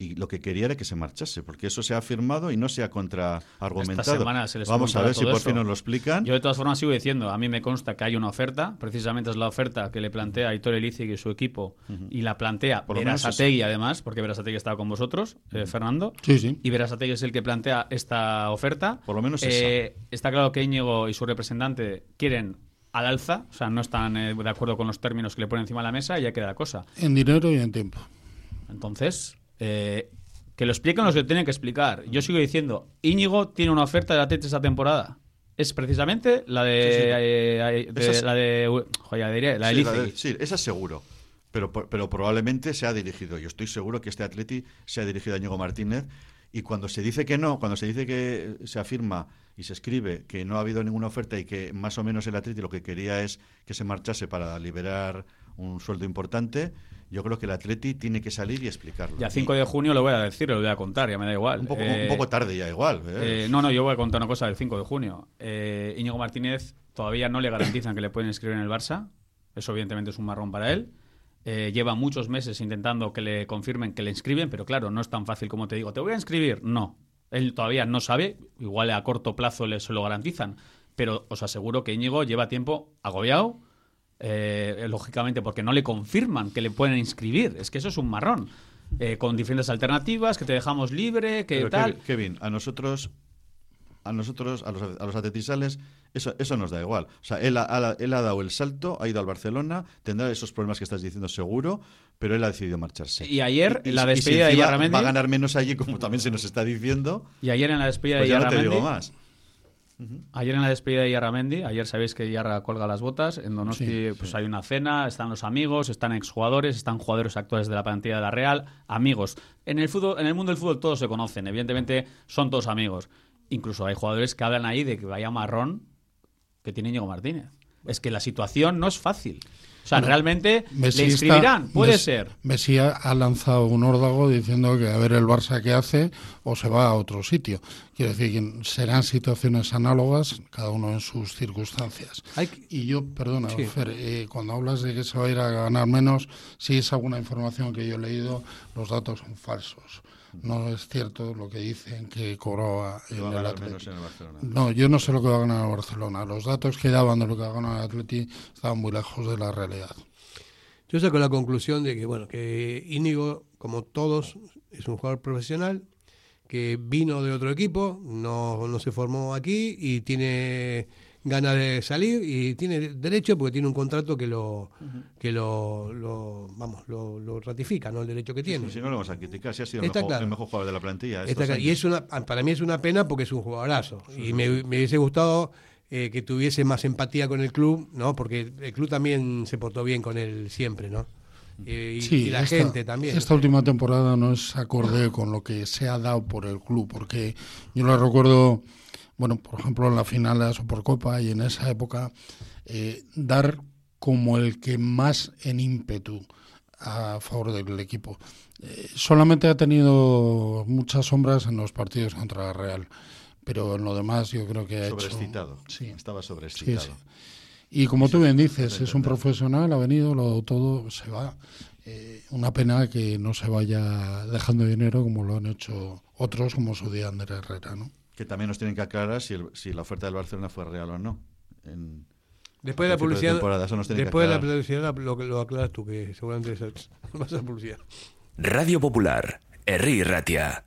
y lo que quería era que se marchase, porque eso se ha firmado y no se ha contraargumentado. Esta semana se les Vamos a ver si por eso. fin nos lo explican. Yo de todas formas sigo diciendo, a mí me consta que hay una oferta, precisamente es la oferta que le plantea Aitor Elizig y su equipo, y la plantea Por Berasategui además, porque Berasategui estaba con vosotros, eh, Fernando. Sí, sí. Y Berasategui es el que plantea esta oferta. Por lo menos Eh, Está claro que Íñigo y su representante quieren al alza, o sea, no están eh, de acuerdo con los términos que le ponen encima de la mesa y ya queda la cosa. En dinero y en tiempo. Entonces, eh, que lo expliquen los que tienen que explicar. Yo sigo diciendo, Íñigo tiene una oferta de Atleti esta temporada. Es precisamente la de, Sí, sí. eh, de- es- la de joder, diré, la de Sí, la de- sí, esa seguro. Pero, pero probablemente se ha dirigido. Yo estoy seguro que este Atleti se ha dirigido a Íñigo Martínez. Y cuando se dice que no, cuando se dice que se afirma y se escribe que no ha habido ninguna oferta y que más o menos el Atleti lo que quería es que se marchase para liberar un sueldo importante, yo creo que el Atleti tiene que salir y explicarlo. Ya 5 de junio lo voy a decir, lo voy a contar, ya me da igual. Un poco, Eh, un poco tarde ya igual. ¿eh? eh, no, no, yo voy a contar una cosa del 5 de junio. Eh, Íñigo Martínez todavía no le garantizan que le pueden inscribir en el Barça. Eso evidentemente es un marrón para él. Eh, lleva muchos meses intentando que le confirmen que le inscriben, pero claro, no es tan fácil como te digo, te voy a inscribir. No, él todavía no sabe, igual a corto plazo le, se lo garantizan, pero os aseguro que Íñigo lleva tiempo agobiado, eh, lógicamente porque no le confirman que le pueden inscribir. Es que eso es un marrón. Eh, con diferentes alternativas, que te dejamos libre, que Pero, tal. Kevin, a nosotros, a nosotros, a los, a los atletisales, eso, eso nos da igual. O sea, él ha, ha- él ha dado el salto, ha ido al Barcelona, tendrá esos problemas que estás diciendo seguro, pero él ha decidido marcharse. Y ayer, Y- y- la y si despedida de encima Yarramendi- Va a ganar menos allí, como también se nos está diciendo. Y ayer en la despedida Pues de ya no te Yarramendi- digo más. Ayer en la despedida de Yarramendi, ayer sabéis que Yarra colga las botas, en Donosti Sí, pues hay una cena, están los amigos, están exjugadores, están jugadores actuales de la plantilla de la Real, amigos. En el fútbol, en el mundo del fútbol todos se conocen, evidentemente son todos amigos. Incluso hay jugadores que hablan ahí de que vaya marrón que tiene Diego Martínez. Es que la situación no es fácil. Sea, realmente Messi le está- inscribirán, puede Messi- ser. Messi ha, lanzado un órdago diciendo que a ver el Barça qué hace o se va a otro sitio. Quiero decir que serán situaciones análogas, cada uno en sus circunstancias. Y yo, perdona, Sí. Fer, eh, cuando hablas de que se va a ir a ganar menos, si es alguna información que yo he leído, los datos son falsos. No es cierto lo que dicen que cobraba Que en va a el ganar Atleti. menos en el Barcelona. No, yo no sé lo que va a ganar el Barcelona. Los datos que daban de lo que va a ganar el Atleti estaban muy lejos de la realidad. Yo saco la conclusión de que, bueno, que Íñigo, como todos, es un jugador profesional que vino de otro equipo, no, no se formó aquí y tiene ganas de salir y tiene derecho porque tiene un contrato que lo que lo, lo- vamos lo, lo ratifica no el derecho que tiene. Si no lo vamos a criticar, si ha sido el mejor, claro. el mejor jugador de la plantilla. Está estos claro. y es una para mí es una pena porque es un jugadorazo. Y me, me hubiese gustado eh, que tuviese más empatía con el club no porque el club también se portó bien con él siempre no Eh, y, Sí, y la esta- gente también. Esta última temporada no es acorde con lo que se ha dado por el club, porque yo lo recuerdo, bueno, por ejemplo, en la final de la Supercopa y en esa época, eh, dar como el que más en ímpetu a favor del equipo. Eh, solamente ha tenido muchas sombras en los partidos contra la Real, pero en lo demás yo creo que ha hecho... Sobreexcitado. Sí. Estaba sobreexcitado. sí. Y como tú bien dices, es un profesional, ha venido, lo todo, se va. Eh, una pena que no se vaya dejando dinero como lo han hecho otros, como su día Ander Herrera, ¿no? Que también nos tienen que aclarar si, el- si la oferta del Barcelona fue real o no. En- Después de la publicidad, temporada, eso nos tienen que después de la publicidad lo, lo aclaras tú, que seguramente vas a publicidad. Radio Popular, Herri Ratia.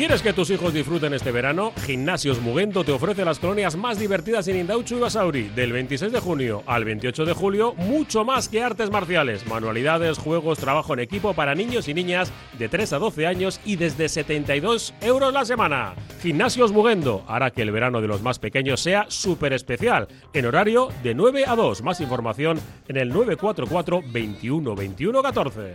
¿Quieres que tus hijos disfruten este verano? Gimnasios Mugento te ofrece las colonias más divertidas en Indauchu y Basauri. Del 26 de junio al 28 de julio, mucho más que artes marciales, manualidades, juegos, trabajo en equipo para niños y niñas de 3 a 12 años y desde 72 euros la semana. Gimnasios Mugendo hará que el verano de los más pequeños sea súper especial, en horario de 9 a 2. Más información en el 944 21 21 14.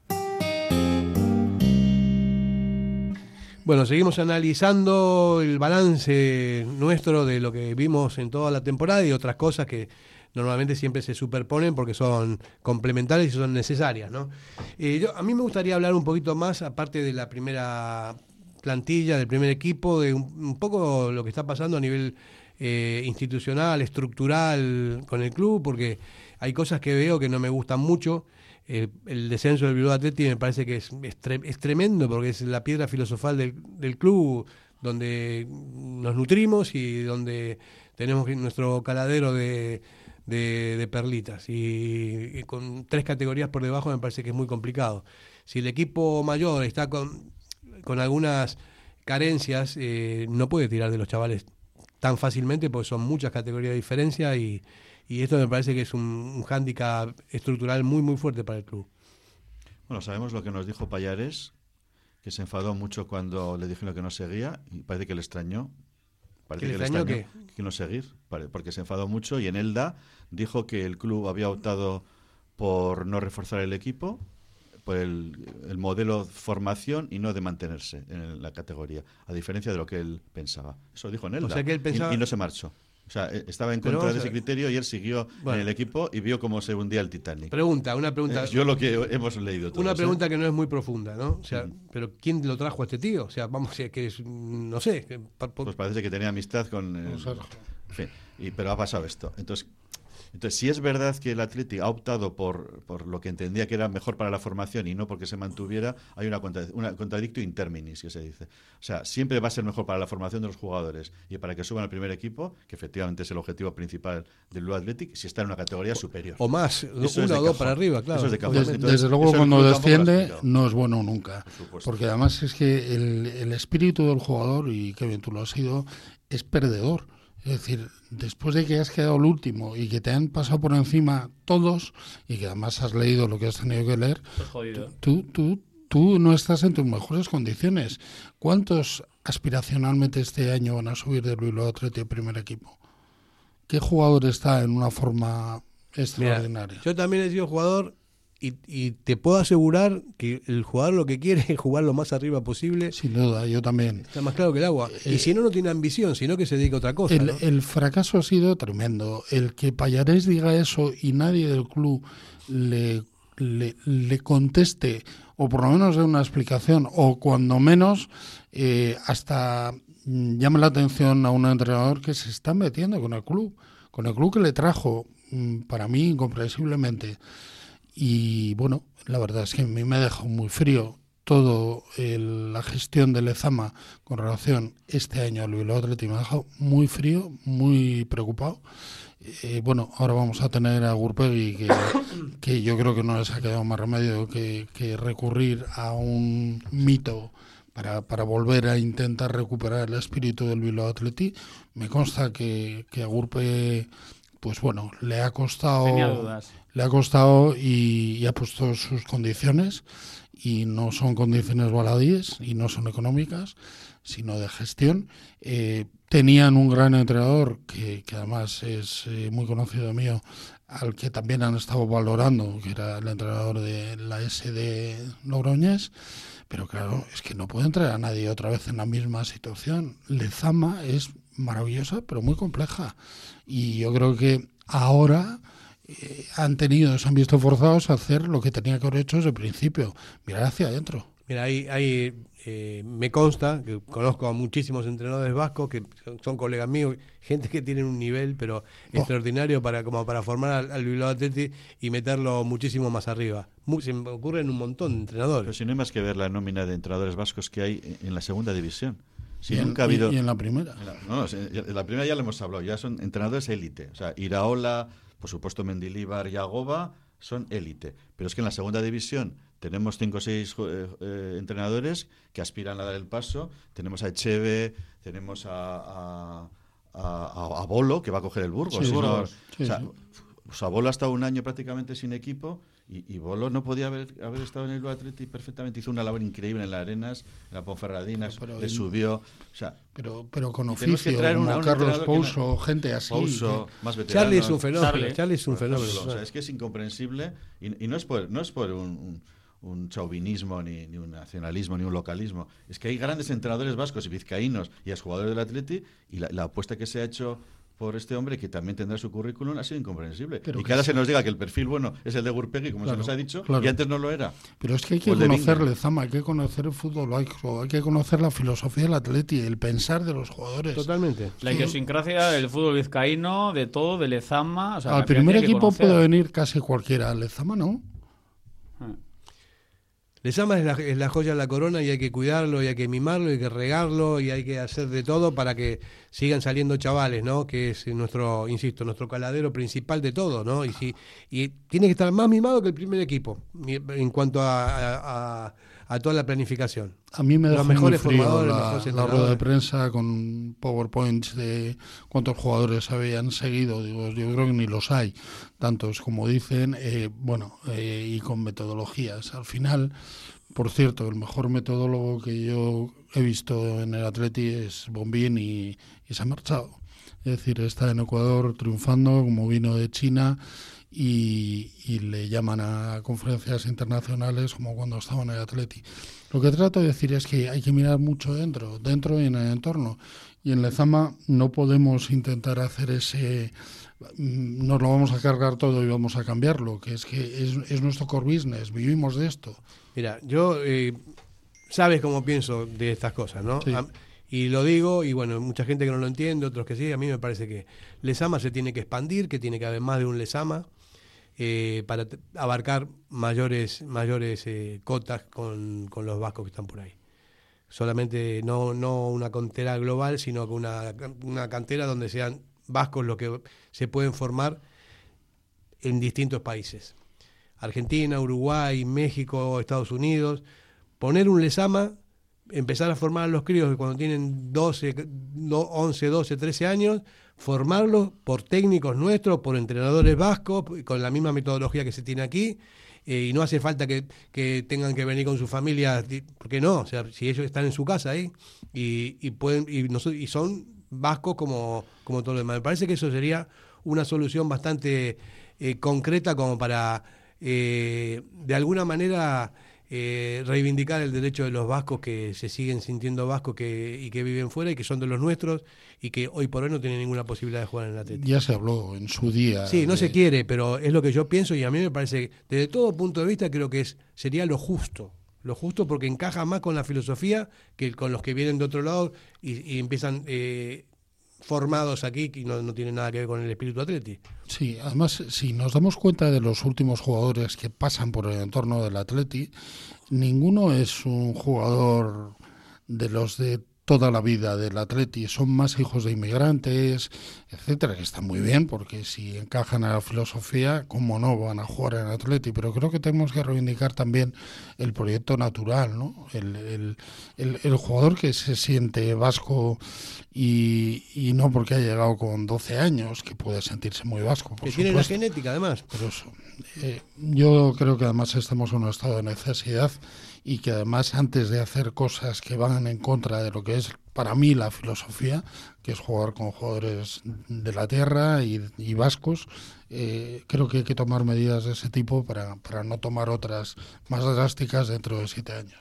Bueno, seguimos analizando el balance nuestro de lo que vimos en toda la temporada y otras cosas que normalmente siempre se superponen porque son complementarias y son necesarias, ¿no? Eh, yo, a mí me gustaría hablar un poquito más, aparte de la primera plantilla, del primer equipo, de un, un poco lo que está pasando a nivel eh, institucional, estructural con el club, porque hay cosas que veo que no me gustan mucho. Eh, el descenso del Bilbao Athletic me parece que es, es, tre- es tremendo porque es la piedra filosofal del, del club donde nos nutrimos y donde tenemos nuestro caladero de, de- perlitas. Y, y con tres categorías por debajo me parece que es muy complicado. Si el equipo mayor está con, con algunas carencias, eh, no puede tirar de los chavales tan fácilmente porque son muchas categorías de diferencia y, y esto me parece que es un, un hándicap estructural muy muy fuerte para el club. Bueno, sabemos lo que nos dijo Payares, que se enfadó mucho cuando le dijeron que no seguía y parece que le extrañó. Parece ¿Que le extrañó que no seguir, porque se enfadó mucho y en Elda dijo que el club había optado por no reforzar el equipo, por el, el modelo formación y no de mantenerse en la categoría, a diferencia de lo que él pensaba. Eso dijo en Elda. sea que él y- pensaba- y, no se marchó. O sea, eh, estaba en contra de ese criterio y él siguió Bueno. en el equipo y vio cómo se hundía el Titanic. Pregunta, una pregunta. Eh, Yo lo que hemos leído todos, Una ¿eh? pregunta que no es muy profunda, ¿no? O sea, pero ¿quién lo trajo a este tío? O sea, vamos, que es, no sé. que Pues parece que tenía amistad con. Sergio. en fin, y, pero ha pasado esto. Entonces, Entonces, si es verdad que el Atleti ha optado por, por lo que entendía que era mejor para la formación y no porque se mantuviera, hay una, contra, una contradictio in terminis, que se dice. O sea, siempre va a ser mejor para la formación de los jugadores y para que suban al primer equipo, que efectivamente es el objetivo principal del Blue Athletic, si está en una categoría superior. O más, Eso una o dos para arriba, claro. Eso es de cajón. Desde, Entonces, desde luego cuando desciende no es bueno nunca. Por. Porque además es que el, el espíritu del jugador, y que bien tú lo has sido, es perdedor. Es decir, después de que has quedado el último y que te han pasado por encima todos y que además has leído lo que has tenido que leer, tú, tú, tú no estás en tus mejores condiciones. ¿Cuántos aspiracionalmente este año van a subir del Bilbao Athletic al primer equipo? ¿Qué jugador está en una forma Mira, extraordinaria? yo también he sido jugador y, y te puedo asegurar que el jugador lo que quiere es jugar lo más arriba posible. Sin duda, yo también. Está más claro que el agua. Eh, y si no, no tiene ambición, sino que se dedica a otra cosa. El, ¿no? el fracaso ha sido tremendo. El que Payarés diga eso y nadie del club le, le, le conteste, o por lo menos dé una explicación, o cuando menos eh, hasta mm, llame la atención a un entrenador que se está metiendo con el club, con el club que le trajo, mm, para mí, incomprensiblemente. Y bueno, la verdad es que a mí me ha dejado muy frío todo el- la gestión de Lezama con relación este año al Bilbao Athletic me ha dejado muy frío, muy preocupado. Eh, bueno, ahora vamos a tener a Gurpegui que, que yo creo que no les ha quedado más remedio que, que recurrir a un mito para, para volver a intentar recuperar el espíritu del Bilbao Athletic. Me consta que, que a Gurpe, pues bueno, le ha costado Tenía dudas. Le ha costado y, ha puesto sus condiciones y no son condiciones baladíes y no son económicas, sino de gestión. Eh, tenían un gran entrenador que, que además es eh, muy conocido mío, al que también han estado valorando, que era el entrenador de la S de Logroñés. Pero claro, es que no puede entrar a nadie otra vez en la misma situación. Lezama es maravillosa, pero muy compleja. Y yo creo que ahora eh, han tenido, se han visto forzados a hacer lo que tenía que haber hecho desde el principio, mirar hacia adentro. Mira, ahí, ahí eh, me consta que conozco a muchísimos entrenadores vascos que son, son colegas míos, gente que tienen un nivel pero extraordinario para como para formar al, al Bilbao Athletic y meterlo muchísimo más arriba. Mu- se me ocurren un montón de Pero entrenadores. si no hay más que ver la nómina de entrenadores vascos que hay en- en la segunda división. Si y, en, nunca ha y- habido. y en la primera. En la- no, no, en en la primera ya lo hemos hablado, ya son entrenadores élite. O sea, Iraola, por supuesto Mendilíbar y Agoba son élite. Pero es que en la segunda división tenemos cinco o seis eh, eh, entrenadores que aspiran a dar el paso. Tenemos a Echeve, tenemos a, a, a- Bolo, que va a coger el Burgos. Sí, no- o sea, o sea, Bolo ha estado un año prácticamente sin equipo y, y Bolo no podía haber, haber estado en el Atleti perfectamente. Hizo una labor increíble en la Arenas, en la Ponferradina, Pero le subió. O sea, Pero, pero con tenemos que oficio, traer un- como a un Carlos entrenador que no- Pouso, gente así. Pouso, que- más veterano. Charlie es un fenómeno. Charlie. Es un Por fenómeno. ejemplo, o sea, es que es incomprensible y, y no es por, no es por un, un- un chauvinismo, ni, ni un nacionalismo, ni un localismo. Es que hay grandes entrenadores vascos y vizcaínos y jugadores del Atleti y la, la apuesta que se ha hecho por este hombre, que también tendrá su currículum, ha sido incomprensible. Pero y que que ahora sí. se nos diga que el perfil bueno es el de Gurpegui, como Claro, se nos ha dicho, claro. y antes no lo era. Pero es que hay que O el de conocer Vinga. Lezama, hay que conocer el fútbol laico, hay que conocer la filosofía del Atleti, el pensar de los jugadores. Totalmente. La idiosincrasia del fútbol vizcaíno, de todo, de Lezama. O sea, Al primer equipo conocer. puede venir casi cualquiera, Lezama no. Lezama es la, es la joya de la corona y hay que cuidarlo y hay que mimarlo y hay que regarlo y hay que hacer de todo para que sigan saliendo chavales, ¿no? Que es nuestro, insisto, nuestro caladero principal de todo, ¿no? Y, si, y tiene que estar más mimado que el primer equipo en cuanto a- a toda la planificación. A mí me Los dejó muy mejores frío formadores, los la, la rueda de prensa con powerpoints de cuántos jugadores habían seguido. Digo, yo creo que ni los hay, tantos como dicen. eh, bueno, eh, y con metodologías. Al final, por cierto, el mejor metodólogo que yo he visto en el Atleti es Bombín y, y se ha marchado. Es decir, está en Ecuador triunfando como vino de China y, y le llaman a conferencias internacionales como cuando estaba en el Atleti. Lo que trato de decir es que hay que mirar mucho dentro, dentro y en el entorno. Y en Lezama no podemos intentar hacer ese, mm, nos lo vamos a cargar todo y vamos a cambiarlo, que es que es, es nuestro core business, vivimos de esto. Mira, yo, eh, sabes cómo pienso de estas cosas, ¿no? Sí. A- Y lo digo, y bueno, mucha gente que no lo entiende, otros que sí, a mí me parece que Lesama se tiene que expandir, que tiene que haber más de un Lesama eh, para abarcar mayores, mayores eh, cotas con, con los vascos que están por ahí. Solamente no, no una cantera global, sino una, una cantera donde sean vascos los que se pueden formar en distintos países. Argentina, Uruguay, México, Estados Unidos. Poner un Lesama, empezar a formar a los críos cuando tienen 12, do- 11, 12, 13 años, formarlos por técnicos nuestros, por entrenadores vascos, con la misma metodología que se tiene aquí. eh, y no hace falta que, que tengan que venir con su familia, di- porque no, o sea, si ellos están en su casa ahí y, y pueden y, noso- y son vascos como, como todo lo demás. Me parece que eso sería una solución bastante eh, concreta como para, eh, de alguna manera, eh, reivindicar el derecho de los vascos que se siguen sintiendo vascos que, y que viven fuera y que son de los nuestros y que hoy por hoy no tienen ninguna posibilidad de jugar en el Atlético. Ya se habló en su día. Sí, no de- se quiere, pero es lo que yo pienso y a mí me parece, que desde todo punto de vista, creo que es sería lo justo. Lo justo porque encaja más con la filosofía que con los que vienen de otro lado y, y empiezan eh, formados aquí y no, no tienen nada que ver con el espíritu atleti. Sí, además, si nos damos cuenta de los últimos jugadores que pasan por el entorno del Atleti, ninguno es un jugador de los de toda la vida del Atleti, son más hijos de inmigrantes, etcétera, que está muy bien, porque si encajan a la filosofía, cómo no van a jugar en Atleti, pero creo que tenemos que reivindicar también el proyecto natural, ¿no? El, el- el- el jugador que se siente vasco y, y no porque ha llegado con 12 años, que puede sentirse muy vasco, por Que tiene la genética además. Pero eso, eh, yo creo que además estamos en un estado de necesidad y que además antes de hacer cosas que van en contra de lo que es para mí la filosofía, que es jugar con jugadores de la tierra y, y vascos, eh, creo que hay que tomar medidas de ese tipo para, para no tomar otras más drásticas dentro de siete años.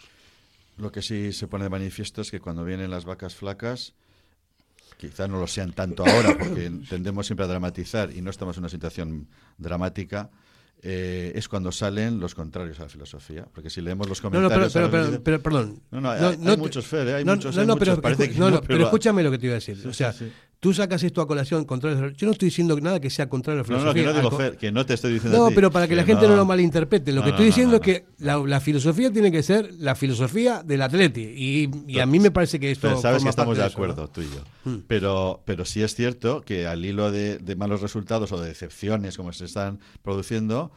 Lo que sí se pone de manifiesto es que cuando vienen las vacas flacas, quizá no lo sean tanto ahora, porque tendemos siempre a dramatizar y no estamos en una situación dramática, eh, es cuando salen los contrarios a la filosofía. Porque si leemos los No, no, pero, comentarios... pero, pero, pero, perdón. No, no, hay, No, hay muchos, Fede, hay no, muchos, no, hay no, muchos, parece que no, no, no, pero pero- escúchame lo que te iba a decir. Sí, o sea, sí, sí. Tú sacas esto a colación contrario. a Yo no estoy diciendo nada que sea contrario a la No, no, filosofía. que no digo, que no te estoy diciendo a No, ti, pero para que la gente no, lo malinterprete. Lo No, que no, estoy no, diciendo no, es que la, la filosofía tiene que ser la filosofía del atleti. Y, y a mí me parece que esto. Pero sabes que estamos de eso, acuerdo, ¿no? tú y yo. Mm. Pero, pero sí es cierto que al hilo de, de malos resultados o de decepciones como se están produciendo,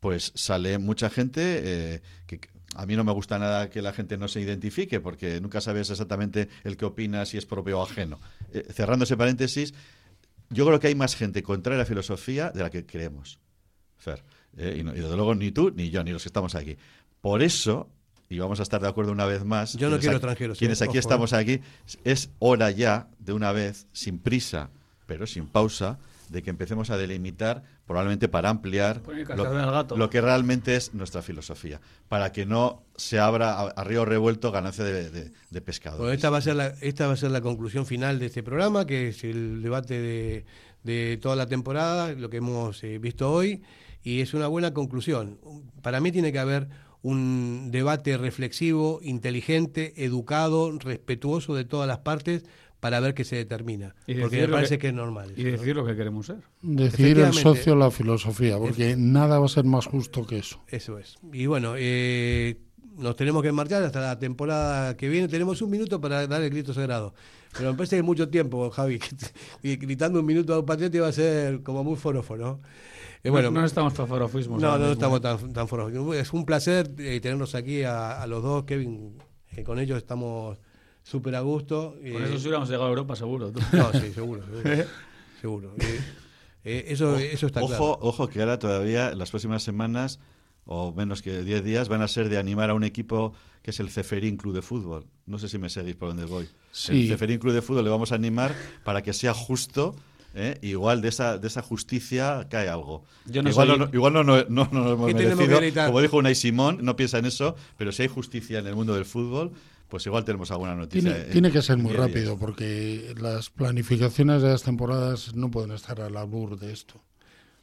pues sale mucha gente eh, que que a mí no me gusta nada que la gente no se identifique porque nunca sabes exactamente el que opina si es propio o ajeno. Eh, cerrando ese paréntesis, yo creo que hay más gente contraria a la filosofía de la que creemos, Fer. Eh, y, no- y desde luego ni tú, ni yo, ni los que estamos aquí. Por eso, y vamos a estar de acuerdo una vez más, Yo no quienes quiero aquí- extranjeros, Quienes eh, aquí ojo, estamos eh. aquí, es hora ya, de una vez, sin prisa, pero sin pausa, de que empecemos a delimitar, probablemente para ampliar lo, que realmente es nuestra filosofía, para que no se abra a, a río revuelto ganancia de, de, de pescado. Esta va a ser la, esta va a ser la conclusión final de este programa, que es el debate de, de toda la temporada, lo que hemos eh, visto hoy, y es una buena conclusión. Para mí tiene que haber un debate reflexivo, inteligente, educado, respetuoso de todas las partes para ver qué se determina. Y Porque me parece que- que, es normal. Y eso, ¿no? decir lo que queremos ser. Decidir el socio la filosofía, porque nada va a ser más justo que eso. Eso es. Y bueno, eh, nos tenemos que marchar hasta la temporada que viene. Tenemos un minuto para dar el grito sagrado. Pero me parece que es mucho tiempo, Javi. Y gritando un minuto a un patriota va a ser como muy forofo, ¿no? Eh, bueno, no, no estamos para forofismos. no, no estamos ¿eh? tan, tan forofos. Es un placer eh, tenernos aquí a, a los dos, Kevin. eh, con ellos estamos súper a gusto. Con eh, eso sí hubiéramos llegado a Europa, seguro. tú. No, sí, seguro. Seguro. seguro. Eh, eh, eso, eso está ojo, claro. ojo, que ahora todavía, las próximas semanas, o menos que 10 días, van a ser de animar a un equipo que es el Ceferín Club de Fútbol. No sé si me seguís por dónde voy. Sí. El Ceferín Club de Fútbol le vamos a animar para que sea justo. ¿eh? Igual de esa, de esa justicia cae algo. Yo no igual, soy- no, igual no, no, no, no lo hemos ¿Qué tenemos merecido. Como dijo Unai Simón, no piensa en eso, pero si hay justicia en el mundo del fútbol, pues igual tenemos alguna noticia. Tiene, en- tiene que ser muy 10 días. rápido, porque las planificaciones de las temporadas no pueden estar al albur de esto.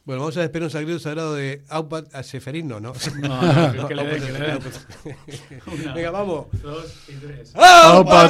Bueno, vamos a despedirnos al grito sagrado de Aupat a Seferino, ¿no? No, no, que le den, que le den. Venga, vamos. Dos y tres. ¡Aupa